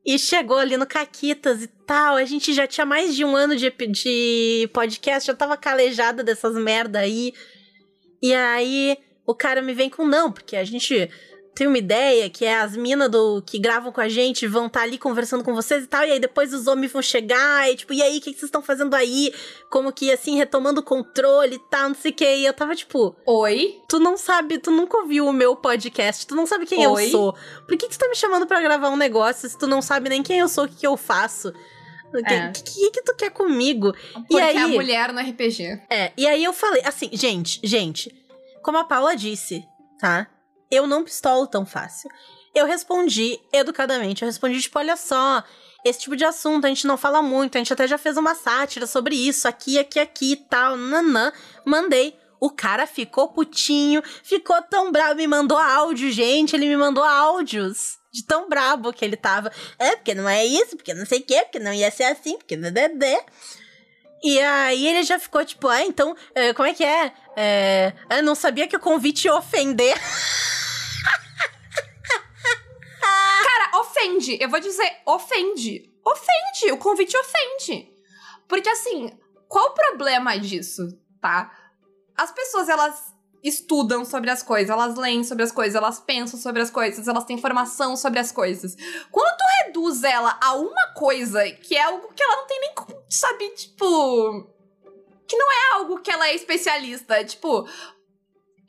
E chegou ali no Caquitas e tal, a gente já tinha mais de um ano de, de podcast, já tava calejada dessas merda aí. E aí o cara me vem com não, porque a gente tem uma ideia que é as minas do que gravam com a gente vão estar ali conversando com vocês e tal, e aí depois os homens vão chegar, e tipo, e aí, o que, que vocês estão fazendo aí? Como que, assim, retomando o controle e tal, não sei o que. E eu tava tipo, Oi? tu não sabe, tu nunca ouviu o meu podcast, tu não sabe quem Oi? eu sou. Por que, que tu tá me chamando pra gravar um negócio se tu não sabe nem quem eu sou, o que, que eu faço? O que, É. que, que, que tu quer comigo? Porque aí- a mulher no RPG. É, e aí eu falei, assim, gente, gente, como a Paula disse, tá? Eu não pistolo tão fácil. Eu respondi educadamente, eu respondi, tipo, olha só, esse tipo de assunto a gente não fala muito, a gente até já fez uma sátira sobre isso, aqui, aqui, aqui e tal, nanã. Mandei. O cara ficou putinho, ficou tão bravo, me mandou áudio, gente, ele me mandou áudios. De tão brabo que ele tava. É, porque não é isso, porque não sei o quê, porque não ia ser assim, porque... Dedé. E aí ele já ficou tipo, ah, então, é, como é que é? é? Eu não sabia que o convite ia ofender. Cara, ofende. Eu vou dizer, ofende. Ofende. O convite ofende. Porque assim, qual o problema disso, tá? As pessoas, elas estudam sobre as coisas, elas leem sobre as coisas, elas pensam sobre as coisas, elas têm informação sobre as coisas. Quando tu reduz ela a uma coisa que é algo que ela não tem nem como, sabe, tipo. Que não é algo que ela é especialista. Tipo,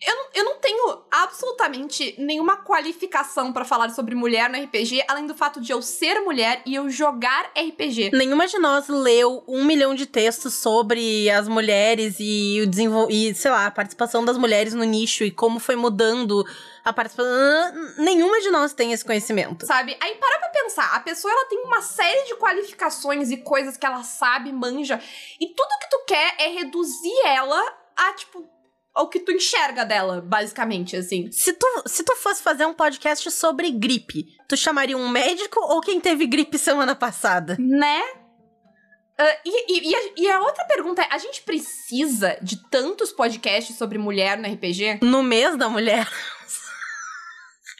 Eu não, eu não tenho absolutamente nenhuma qualificação pra falar sobre mulher no RPG, além do fato de eu ser mulher e eu jogar RPG. Nenhuma de nós leu um milhão de textos sobre as mulheres e o desenvol... e, sei lá, a participação das mulheres no nicho e como foi mudando a participação. Nenhuma de nós tem esse conhecimento. Sabe? Aí para pra pensar, a pessoa ela tem uma série de qualificações e coisas que ela sabe, manja, e tudo que tu quer é reduzir ela a, tipo, o que tu enxerga dela, basicamente, assim. Se tu, se tu fosse fazer um podcast sobre gripe, tu chamaria um médico ou quem teve gripe semana passada? Né? Uh, e, e, e, a, e, a, outra pergunta é: a gente precisa de tantos podcasts sobre mulher no RPG? No mês da mulher?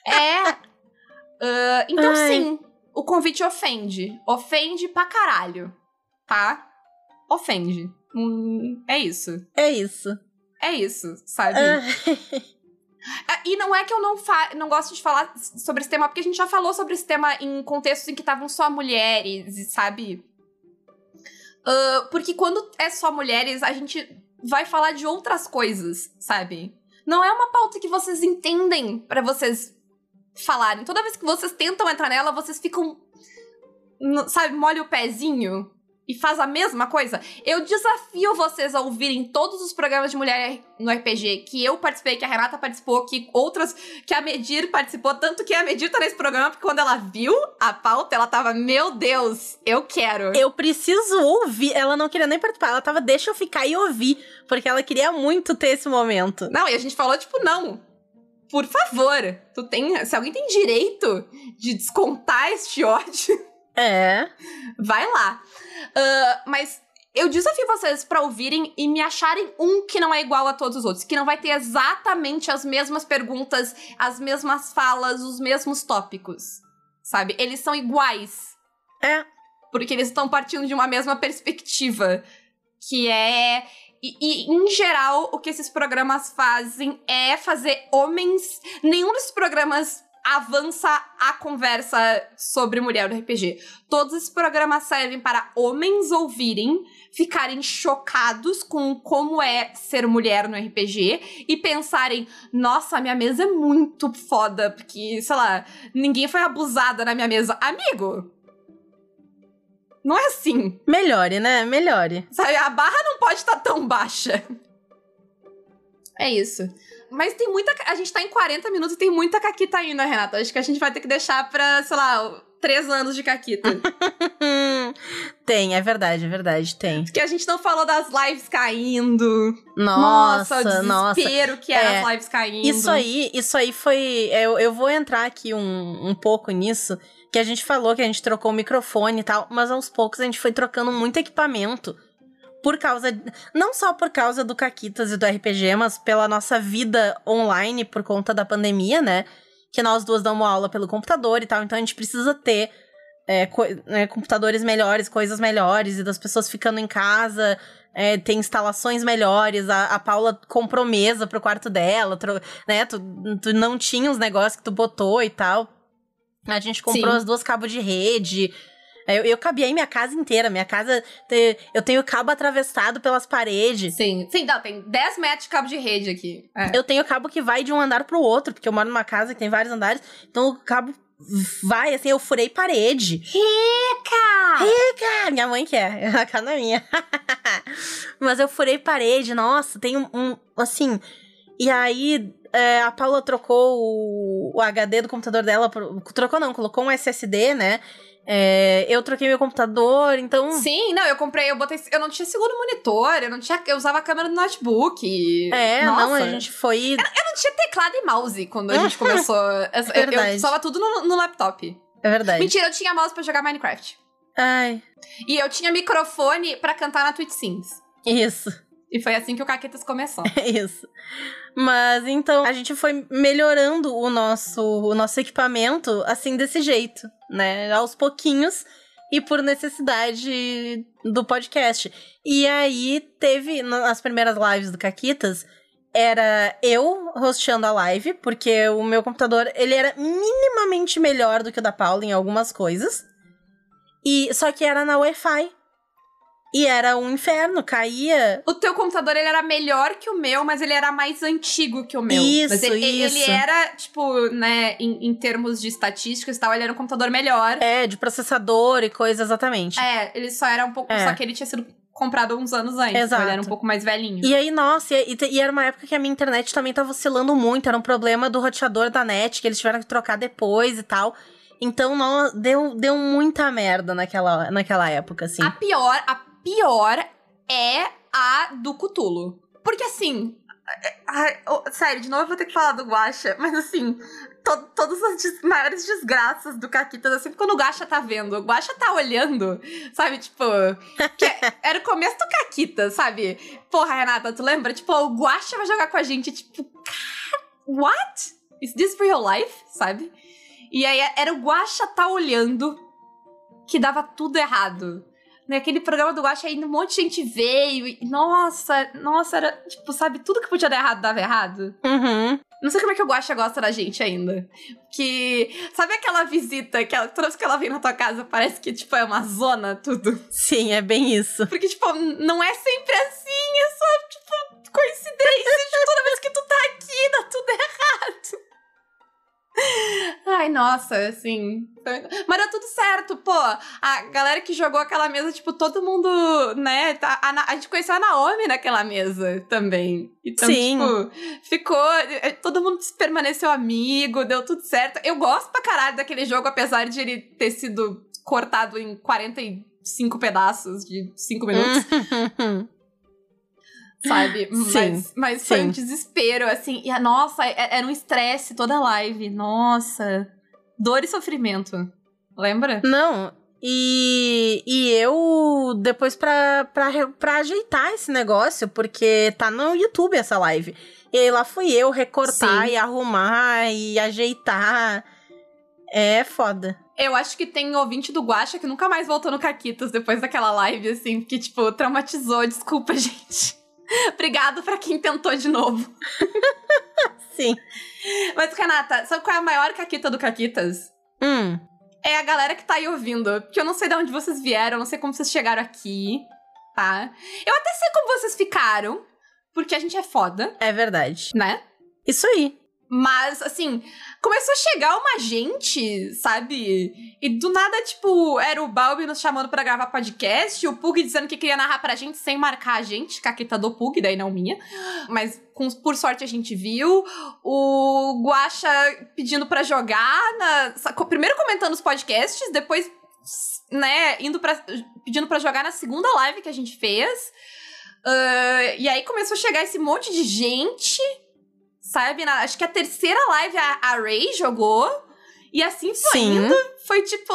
É. Uh, então, Ai. sim, o convite ofende. Ofende pra caralho. Tá? Ofende. Hum, é isso. É isso. É isso, sabe? Ah. E não é que eu não, não gosto de falar sobre esse tema, porque a gente já falou sobre esse tema em contextos em que estavam só mulheres, sabe? Uh, porque quando é só mulheres, a gente vai falar de outras coisas, sabe? Não é uma pauta que vocês entendem para vocês falarem. Toda vez que vocês tentam entrar nela, vocês ficam. Sabe, molha o pezinho e faz a mesma coisa, eu desafio vocês a ouvirem todos os programas de mulher no RPG que eu participei, que a Renata participou, que outras, que a Medir participou, tanto que a Medir tá nesse programa, porque quando ela viu a pauta, ela tava, meu Deus, eu quero. Eu preciso ouvir. Ela não queria nem participar, ela tava, deixa eu ficar e ouvir, porque ela queria muito ter esse momento. Não, e a gente falou, tipo, não. Por favor, tu tem. Se alguém tem direito de descontar este ódio. É. Vai lá. Uh, mas eu desafio vocês para ouvirem e me acharem um que não é igual a todos os outros, que não vai ter exatamente as mesmas perguntas, as mesmas falas, os mesmos tópicos. Sabe? Eles são iguais. É. Porque eles estão partindo de uma mesma perspectiva. Que é. E, e, em geral, o que esses programas fazem é fazer homens. Nenhum desses programas avança a conversa sobre mulher no RPG. Todos esses programas servem para homens ouvirem, ficarem chocados com como é ser mulher no RPG e pensarem: nossa, minha mesa é muito foda, porque, sei lá, ninguém foi abusada na minha mesa. Amigo! Não é assim. Melhore, né? Melhore. Sabe, a barra não pode estar tá tão baixa. É isso. Mas tem muita. A gente tá em 40 minutos e tem muita Caquita ainda, Renata. Acho que a gente vai ter que deixar pra, sei lá, três anos de Caquita. tem, é verdade, é verdade, tem. Porque a gente não falou das lives caindo. Nossa, nossa, o desespero nossa. que era é, as lives caindo. Isso aí, isso aí foi. Eu, eu vou entrar aqui um, um pouco nisso. Que a gente falou que a gente trocou o microfone e tal, mas aos poucos a gente foi trocando muito equipamento por causa. Não só por causa do Caquitas e do RPG, mas pela nossa vida online por conta da pandemia, né? Que nós duas damos aula pelo computador e tal, então a gente precisa ter é, né, computadores melhores, coisas melhores, e das pessoas ficando em casa, é, tem instalações melhores. A, a Paula comprou mesa pro quarto dela, tro, né? Tu, tu não tinha os negócios que tu botou e tal. A gente comprou Sim. as duas cabos de rede. Eu, eu cabiei minha casa inteira. Minha casa. Eu tenho cabo atravessado pelas paredes. Sim, sim, não, tem 10 metros de cabo de rede aqui. É. Eu tenho cabo que vai de um andar pro outro, porque eu moro numa casa que tem vários andares. Então o cabo vai, assim, eu furei parede. Rica! Rica! Minha mãe quer, a casa é minha. Mas eu furei parede, nossa, tem um, um assim. E aí, é, a Paula trocou o, o, HD do computador dela. Por, trocou não, colocou um SSD, né? É, eu troquei meu computador, então. Sim, não, eu comprei, eu botei. Eu não tinha segundo monitor, eu não tinha. Eu usava a câmera do notebook. É, Nossa. não, a gente foi. Eu, eu, não tinha teclado e mouse quando a gente começou. é eu, eu usava tudo no, no, laptop. É verdade. Mentira, eu tinha mouse pra jogar Minecraft. Ai. E eu tinha microfone pra cantar na Twitch Sings. Isso. E foi assim que o Caquetas começou. Isso. Mas então a gente foi melhorando o nosso, o nosso equipamento assim desse jeito, né? Aos pouquinhos e por necessidade do podcast. E aí teve nas primeiras lives do Caquitas era eu hosteando a live, porque o meu computador ele era minimamente melhor do que o da Paula em algumas coisas. E só que era na Wi-Fi. E era um inferno, caía. O teu computador, ele era melhor que o meu, mas ele era mais antigo que o meu. Isso, mas ele, isso. ele era, tipo, né, em, em termos de estatísticas e tal, ele era um computador melhor. É, de processador e coisa, exatamente. É, ele só era um pouco. É. Só que ele tinha sido comprado uns anos antes. Exato. Ele era um pouco mais velhinho. E aí, nossa, e, e- era uma época que a minha internet também tava oscilando muito. Era um problema do roteador da net, que eles tiveram que trocar depois e tal. Então, nó- deu, deu muita merda naquela, naquela época, assim. A pior, a pior é a do Cutulo. Porque assim. ai, oh, sério, de novo eu vou ter que falar do Guacha, mas assim. to- todas as des- maiores desgraças do Caquitas, assim, quando o Guacha tá vendo, o Guacha tá olhando, sabe? Tipo. que era o começo do Caquitas, sabe? Porra, Renata, tu lembra? Tipo, o Guacha vai jogar com a gente, tipo, cara, what? Is this real life? Sabe? E aí era o Guacha tá olhando que dava tudo errado. Naquele programa do Guacha ainda um monte de gente veio e, nossa, nossa, era, tipo, sabe, tudo que podia dar errado dava errado. Uhum. Não sei como é que o Guacha gosta da gente ainda. Que, sabe aquela visita que ela, toda vez que ela vem na tua casa parece que, tipo, é uma zona tudo? Sim, é bem isso. Porque, tipo, não é sempre assim, é só, tipo, coincidência de toda vez que tu tá aqui, dá tudo errado. Ai, nossa, assim. Mas deu tudo certo, pô. A galera que jogou aquela mesa, tipo, todo mundo, né? tá- A, a gente conheceu a Naomi naquela mesa também. Então, Sim. tipo, ficou. eh, Todo mundo permaneceu amigo, deu tudo certo. Eu gosto pra caralho daquele jogo, apesar de ele ter sido cortado em 45 pedaços de 5 minutos. sabe? Sim, mas mas foi um desespero, assim. E, a- nossa, é- era um estresse toda a live. Nossa. Dor e sofrimento. Lembra? Não, e, e eu, depois pra, pra, pra ajeitar esse negócio, porque tá no YouTube essa live. E lá fui eu recortar Sim. e arrumar e ajeitar. É foda. Eu acho que tem ouvinte do Guacha que nunca mais voltou no Caquitas depois daquela live, assim, porque, tipo, traumatizou. Desculpa, gente. Obrigado pra quem tentou de novo. Sim. Mas, Renata, sabe qual é a maior Caquita do Caquitas? Hum, É a galera que tá aí ouvindo. Porque eu não sei de onde vocês vieram, não sei como vocês chegaram aqui, tá? Eu até sei como vocês ficaram, porque a gente é foda, é verdade. né? Isso aí. Mas, assim, começou a chegar uma gente, sabe? E do nada, tipo, era o Balbi nos chamando pra gravar podcast, o Pug dizendo que queria narrar pra gente sem marcar a gente, caqueta do Pug, daí não minha. Mas, com- por sorte, a gente viu. O Guacha pedindo pra jogar, na, primeiro comentando os podcasts, depois, né, indo pra, pedindo pra jogar na segunda live que a gente fez. Ah, e aí começou a chegar esse monte de gente sabe? Na- acho que a terceira live a, a Ray jogou. E assim foi Sim. indo. Foi tipo.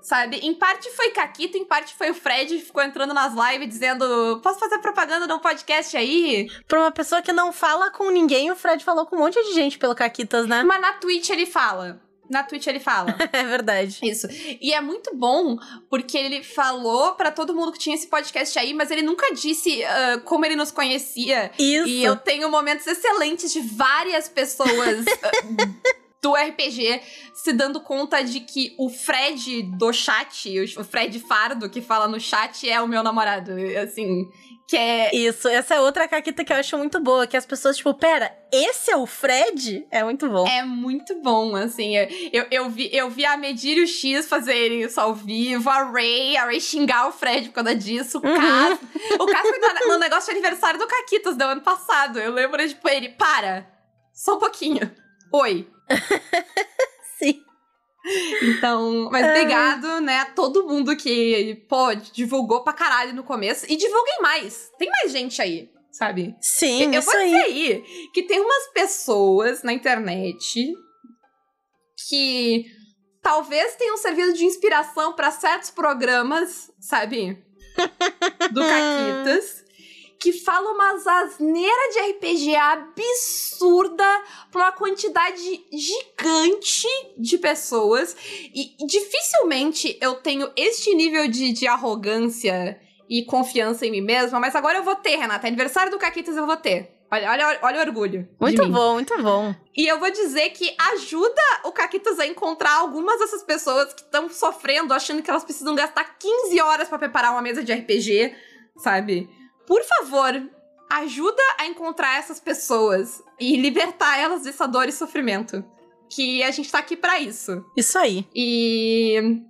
Sabe? Em parte foi Caquita, em parte foi o Fred que ficou entrando nas lives dizendo: Posso fazer propaganda num podcast aí? Pra uma pessoa que não fala com ninguém, o Fred falou com um monte de gente pelo Caquitas, né? Mas na Twitch ele fala. Na Twitch ele fala. É verdade. Isso. E é muito bom porque ele falou pra todo mundo que tinha esse podcast aí, mas ele nunca disse ah, como ele nos conhecia. Isso. E eu tenho momentos excelentes de várias pessoas ah, do RPG se dando conta de que o Fred do chat, o Fred Fardo que fala no chat, é o meu namorado. Assim, que é. Isso, essa é outra caquita que eu acho muito boa, que as pessoas, tipo, pera, esse é o Fred? É muito bom. É muito bom, assim. Eu, eu, vi, eu vi a Medir e o X fazerem isso ao vivo, a Ray, a Ray xingar o Fred por causa disso, o Uhum. Cas. O Cas foi no, no negócio de aniversário do Caquitas do ano passado. Eu lembro, tipo, ele, para, só um pouquinho. Oi. Então, mas obrigado, né, a todo mundo que, pô, divulgou pra caralho no começo. E divulguem mais. Tem mais gente aí, sabe? Sim, eu isso vou aí. dizer aí que tem umas pessoas na internet que talvez tenham servido de inspiração pra certos programas, sabe? Do Caquitas. Que falam umas asneiras de RPG absurda pra uma quantidade gigante de pessoas. E dificilmente eu tenho este nível de, de arrogância e confiança em mim mesma, mas agora eu vou ter, Renata. Aniversário do Caquitas eu vou ter. Olha, olha, olha o orgulho. Muito bom, muito bom. E eu vou dizer que ajuda o Caquitas a encontrar algumas dessas pessoas que estão sofrendo, achando que elas precisam gastar 15 horas pra preparar uma mesa de RPG, sabe? Por favor, ajuda a encontrar essas pessoas e libertar elas dessa dor e sofrimento. Que a gente tá aqui pra isso. Isso aí. E.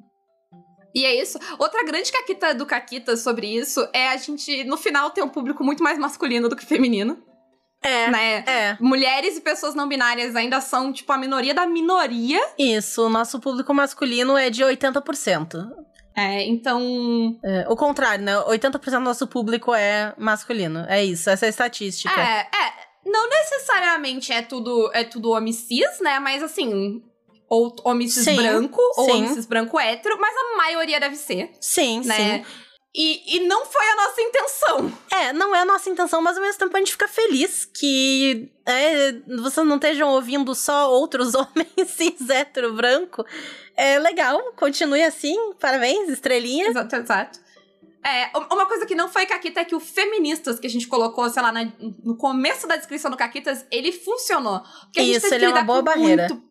E é isso. Outra grande caquita do Caquita sobre isso é a gente, no final, ter um público muito mais masculino do que feminino. É. Né? É, Mulheres e pessoas não binárias ainda são, tipo, a minoria da minoria. isso. O nosso público masculino é de 80%. É, então. É, o contrário, né? 80% do nosso público é masculino. É isso, essa é a estatística. É, é. Não necessariamente é tudo, é tudo homicis, né? Mas assim. Ou homicis Sim, branco, ou sim. homicis branco hétero, mas a maioria deve ser, Sim, né? sim. E, e não foi a nossa intenção. É, não é a nossa intenção, mas ao mesmo tempo a gente fica feliz que é, vocês não estejam ouvindo só outros homens cis hétero branco. É legal, continue assim, parabéns, estrelinha. Exato, exato. É, uma coisa que não foi Caquita é que o Feministas que a gente colocou, sei lá, na- no começo da descrição do Caquitas, ele funcionou. Porque a gente Isso, teve ele que é uma boa barreira. muito-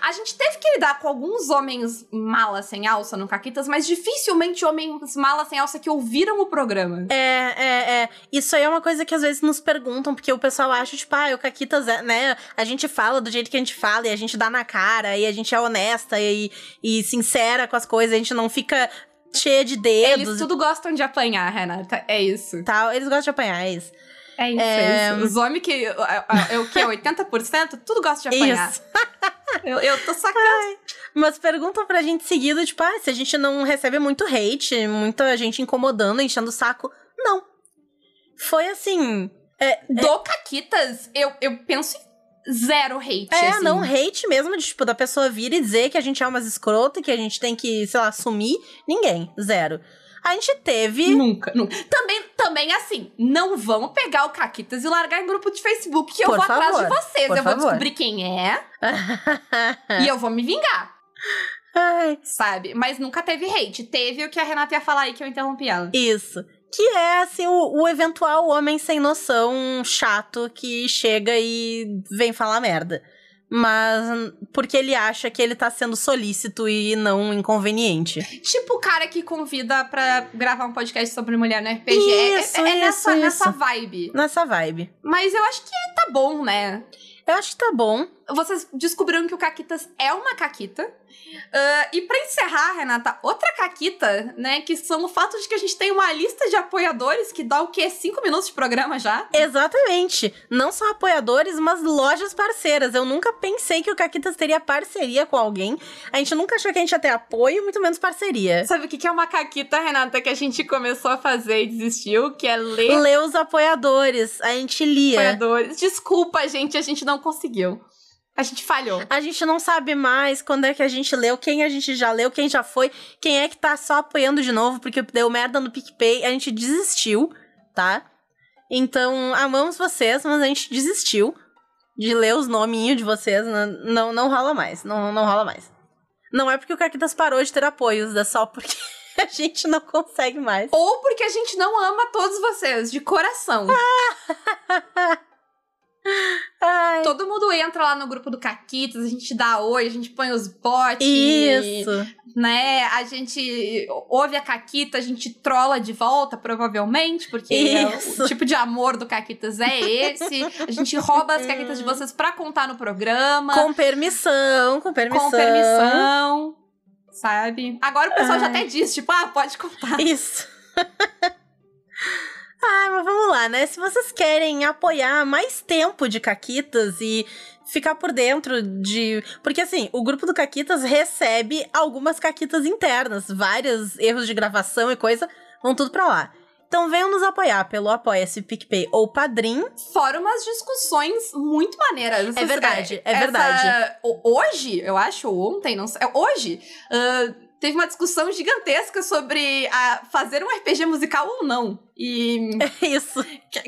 A gente teve que lidar com alguns homens mala sem alça no Caquitas, mas dificilmente homens mala sem alça que ouviram o programa. É, é, é. Isso aí é uma coisa que às vezes nos perguntam, porque o pessoal acha, tipo, ah, o Caquitas, é, né? A gente fala do jeito que a gente fala, e a gente dá na cara, e a gente é honesta e, e sincera com as coisas, a gente não fica cheia de dedos Eles tudo gostam de apanhar, Renata. É isso. tal. Eles gostam de apanhar, é isso. É isso, É, é isso. Os homens que. É o que? 80%? Tudo gosta de apanhar. Isso. Eu, eu tô sacando. Mas perguntam pra gente seguido, tipo, ah, se a gente não recebe muito hate, muita gente incomodando, enchendo o saco. Não. Foi assim. Do Caquitas, eu, eu penso em zero hate. É, assim. não hate mesmo, de, tipo, da pessoa vir e dizer que a gente é umas escrotas, que a gente tem que, sei lá, sumir. Ninguém. Zero. A gente teve. Nunca, nunca. Também, também assim, não vão pegar o Caquitas e largar em grupo de Facebook, que eu Por vou atrás de favor, vocês. por eu vou favor. descobrir quem é e eu vou me vingar, Ai, sabe? Mas nunca teve hate. Teve o que a Renata ia falar aí que eu interrompi ela. isso. Que é, assim, o, o eventual homem sem noção chato que chega e vem falar merda. Mas porque ele acha que ele tá sendo solícito e não inconveniente. Tipo o cara que convida pra gravar um podcast sobre mulher no RPG. É- Isso, é, é nessa, isso, nessa isso. vibe. Nessa vibe. Mas eu acho que tá bom, né? Eu acho que tá bom. Vocês descobriram que o Caquitas é uma Caquita. Ah, e pra encerrar, Renata, outra Caquita, né? Que são o fato de que a gente tem uma lista de apoiadores que dá o quê? Cinco minutos de programa já? Exatamente. Não só apoiadores, mas lojas parceiras. Eu nunca pensei que o Caquitas teria parceria com alguém. A gente nunca achou que a gente ia ter apoio, muito menos parceria. Sabe o que é uma Caquita, Renata, que a gente começou a fazer e desistiu? Que é ler Lê os apoiadores. A gente lia. apoiadores. Desculpa, gente, a gente não conseguiu. A gente falhou. A gente não sabe mais quando é que a gente leu, quem a gente já leu, quem já foi, quem é que tá só apoiando de novo, porque deu merda no PicPay. A gente desistiu, tá? Então, amamos vocês, mas a gente desistiu de ler os nominhos de vocês. Não, não, não rola mais. Não, não rola mais. Não é porque o Caquitas parou de ter apoios, é só porque a gente não consegue mais. Ou porque a gente não ama todos vocês, de coração. Ai, Todo mundo entra lá no grupo do Caquitas, a gente dá oi, a gente põe os bots. isso. Né? A gente ouve a Caquita, a gente trola de volta, provavelmente, porque é o- tipo de amor do Caquitas é esse. A gente rouba as Caquitas de vocês pra contar no programa. Com permissão, com permissão. com permissão. Sabe? Agora o pessoal já Ai. até diz, tipo, ah, pode contar. Isso. ah, mas vamos lá, né? Se vocês querem apoiar mais tempo de Caquitas e ficar por dentro de. Porque assim, o grupo do Caquitas recebe algumas Caquitas internas, vários erros de gravação e coisa, vão tudo pra lá. Então venham nos apoiar pelo Apoia-se PicPay ou Padrim. Fora umas discussões muito maneiras. É verdade, é Essa- verdade. o- Hoje, eu acho, ou ontem, não sei. é Hoje, ah, teve uma discussão gigantesca sobre a fazer um RPG musical ou não. E. É isso.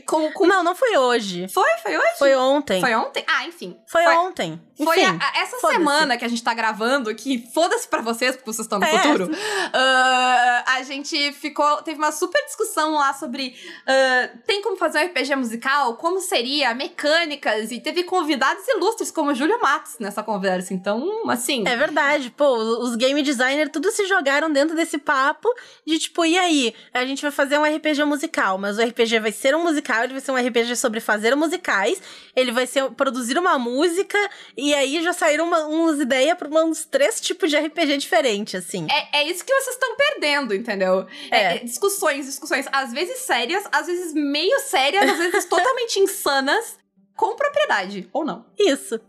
Com, com... Não, não foi hoje. Foi? Foi hoje? Foi ontem. Foi ontem? Ah, enfim. Foi, foi ontem. Foi a, a, essa semana que a gente tá gravando, que foda-se pra vocês, porque vocês estão no é. futuro. Uh, a gente ficou. Teve uma super discussão lá sobre. Uh, tem como fazer um RPG musical? Como seria? Mecânicas? E teve convidados ilustres, como Júlio Matos, nessa conversa. Então, assim. É verdade. Pô, os game designers tudo se jogaram dentro desse papo de tipo, e aí? A gente vai fazer um RPG musical musical, mas o RPG vai ser um musical, ele vai ser um RPG sobre fazer musicais, ele vai ser produzir uma música, e aí já saíram uma, umas ideias para uns três tipos de RPG diferentes, assim. É, é isso que vocês estão perdendo, entendeu? É. É, discussões, discussões, às vezes sérias, às vezes meio sérias, às vezes totalmente insanas, com propriedade, ou não. Isso.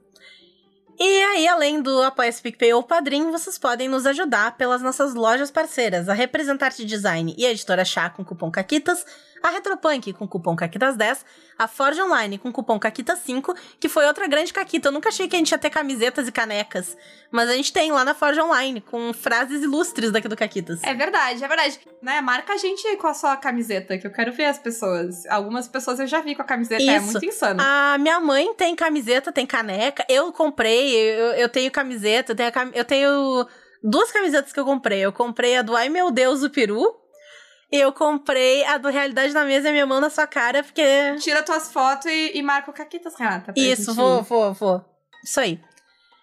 E aí, além do Apoia-se PicPay ou Padrim, vocês podem nos ajudar pelas nossas lojas parceiras, a Representarte Design e a Editora Chá com cupom CAQUITAS, a Retropunk com cupom CAQUITAS10, a Forge Online com cupom CAQUITAS5, que foi outra grande caquita. Eu nunca achei que a gente ia ter camisetas e canecas, mas a gente tem lá na Forge Online, com frases ilustres daqui do Caquitas. É verdade, é verdade. Né, marca a gente com a sua camiseta, que eu quero ver as pessoas. Algumas pessoas eu já vi com a camiseta, é Isso. é muito insano. A minha mãe tem camiseta, tem caneca, eu comprei, eu, eu tenho camiseta, eu tenho, eu tenho duas camisetas que eu comprei. Eu comprei a do Ai Meu Deus, o Peru, eu comprei a do Realidade na Mesa e minha mão na sua cara, porque. Tira tuas fotos e, e marca o Caquitas, Renata. Isso, vou, vou, vou. Isso aí.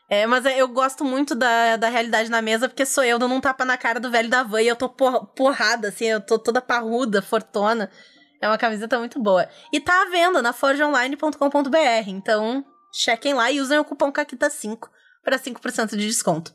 É, mas eu gosto muito da, da realidade na mesa, porque sou eu dando um tapa na cara do velho da van e eu tô por, porrada, assim, eu tô toda parruda, fortona. É uma camiseta muito boa. E tá à venda na forgeonline.com.br, então chequem lá e usem o cupom CAQUITA5 para 5% de desconto.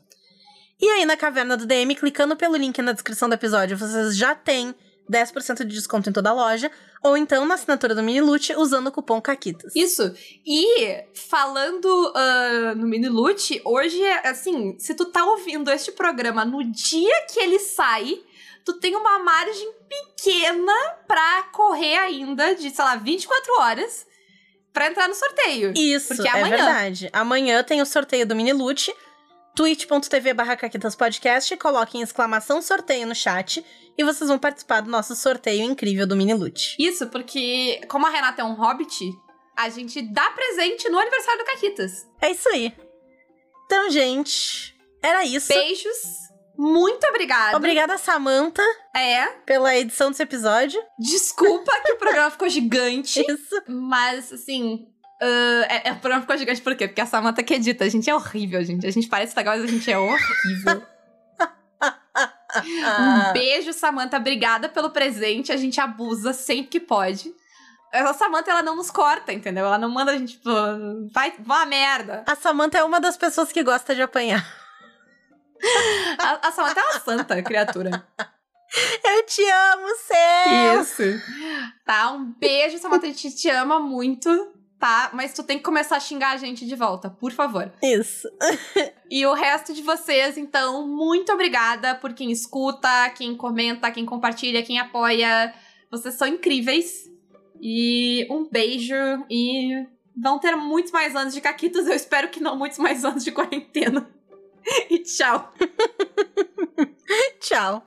E aí, na caverna do DM, clicando pelo link na descrição do episódio, vocês já têm 10% de desconto em toda a loja, ou então na assinatura do Minilute usando o cupom CAQUITAS. Isso. E falando uh, no Minilute, hoje, assim, se tu tá ouvindo este programa no dia que ele sai, tu tem uma margem pequena pra correr ainda de, sei lá, 24 horas pra entrar no sorteio. Isso, porque é, amanhã. é verdade. Amanhã tem o sorteio do Minilute twitch.tv barra Podcast, coloquem exclamação sorteio no chat e vocês vão participar do nosso sorteio incrível do Mini Loot. Isso, porque como a Renata é um hobbit, a gente dá presente no aniversário do Caquitas. É isso aí. Então, gente, era isso. Beijos. Muito obrigada. Obrigada, Samantha. É. Pela edição desse episódio. Desculpa que o programa ficou gigante. Isso. Mas, assim, Uh, é, é, o programa ficou gigante por quê? Porque a Samantha que edita. A gente é horrível, gente. A gente parece legal, mas a gente é horrível. um beijo, Samantha. Obrigada pelo presente. A gente abusa sempre que pode. A Samantha, ela não nos corta, entendeu? Ela não manda a gente, tipo, vai, uma merda. A Samantha é uma das pessoas que gosta de apanhar. a, a Samantha é uma santa criatura. Eu te amo, céu! Isso. Tá, um beijo, Samantha. A gente te ama muito tá? Mas tu tem que começar a xingar a gente de volta, por favor. Isso. e o resto de vocês, então, muito obrigada por quem escuta, quem comenta, quem compartilha, quem apoia. Vocês são incríveis. E um beijo e vão ter muitos mais anos de caquitos. Eu espero que não muitos mais anos de quarentena. e tchau. tchau.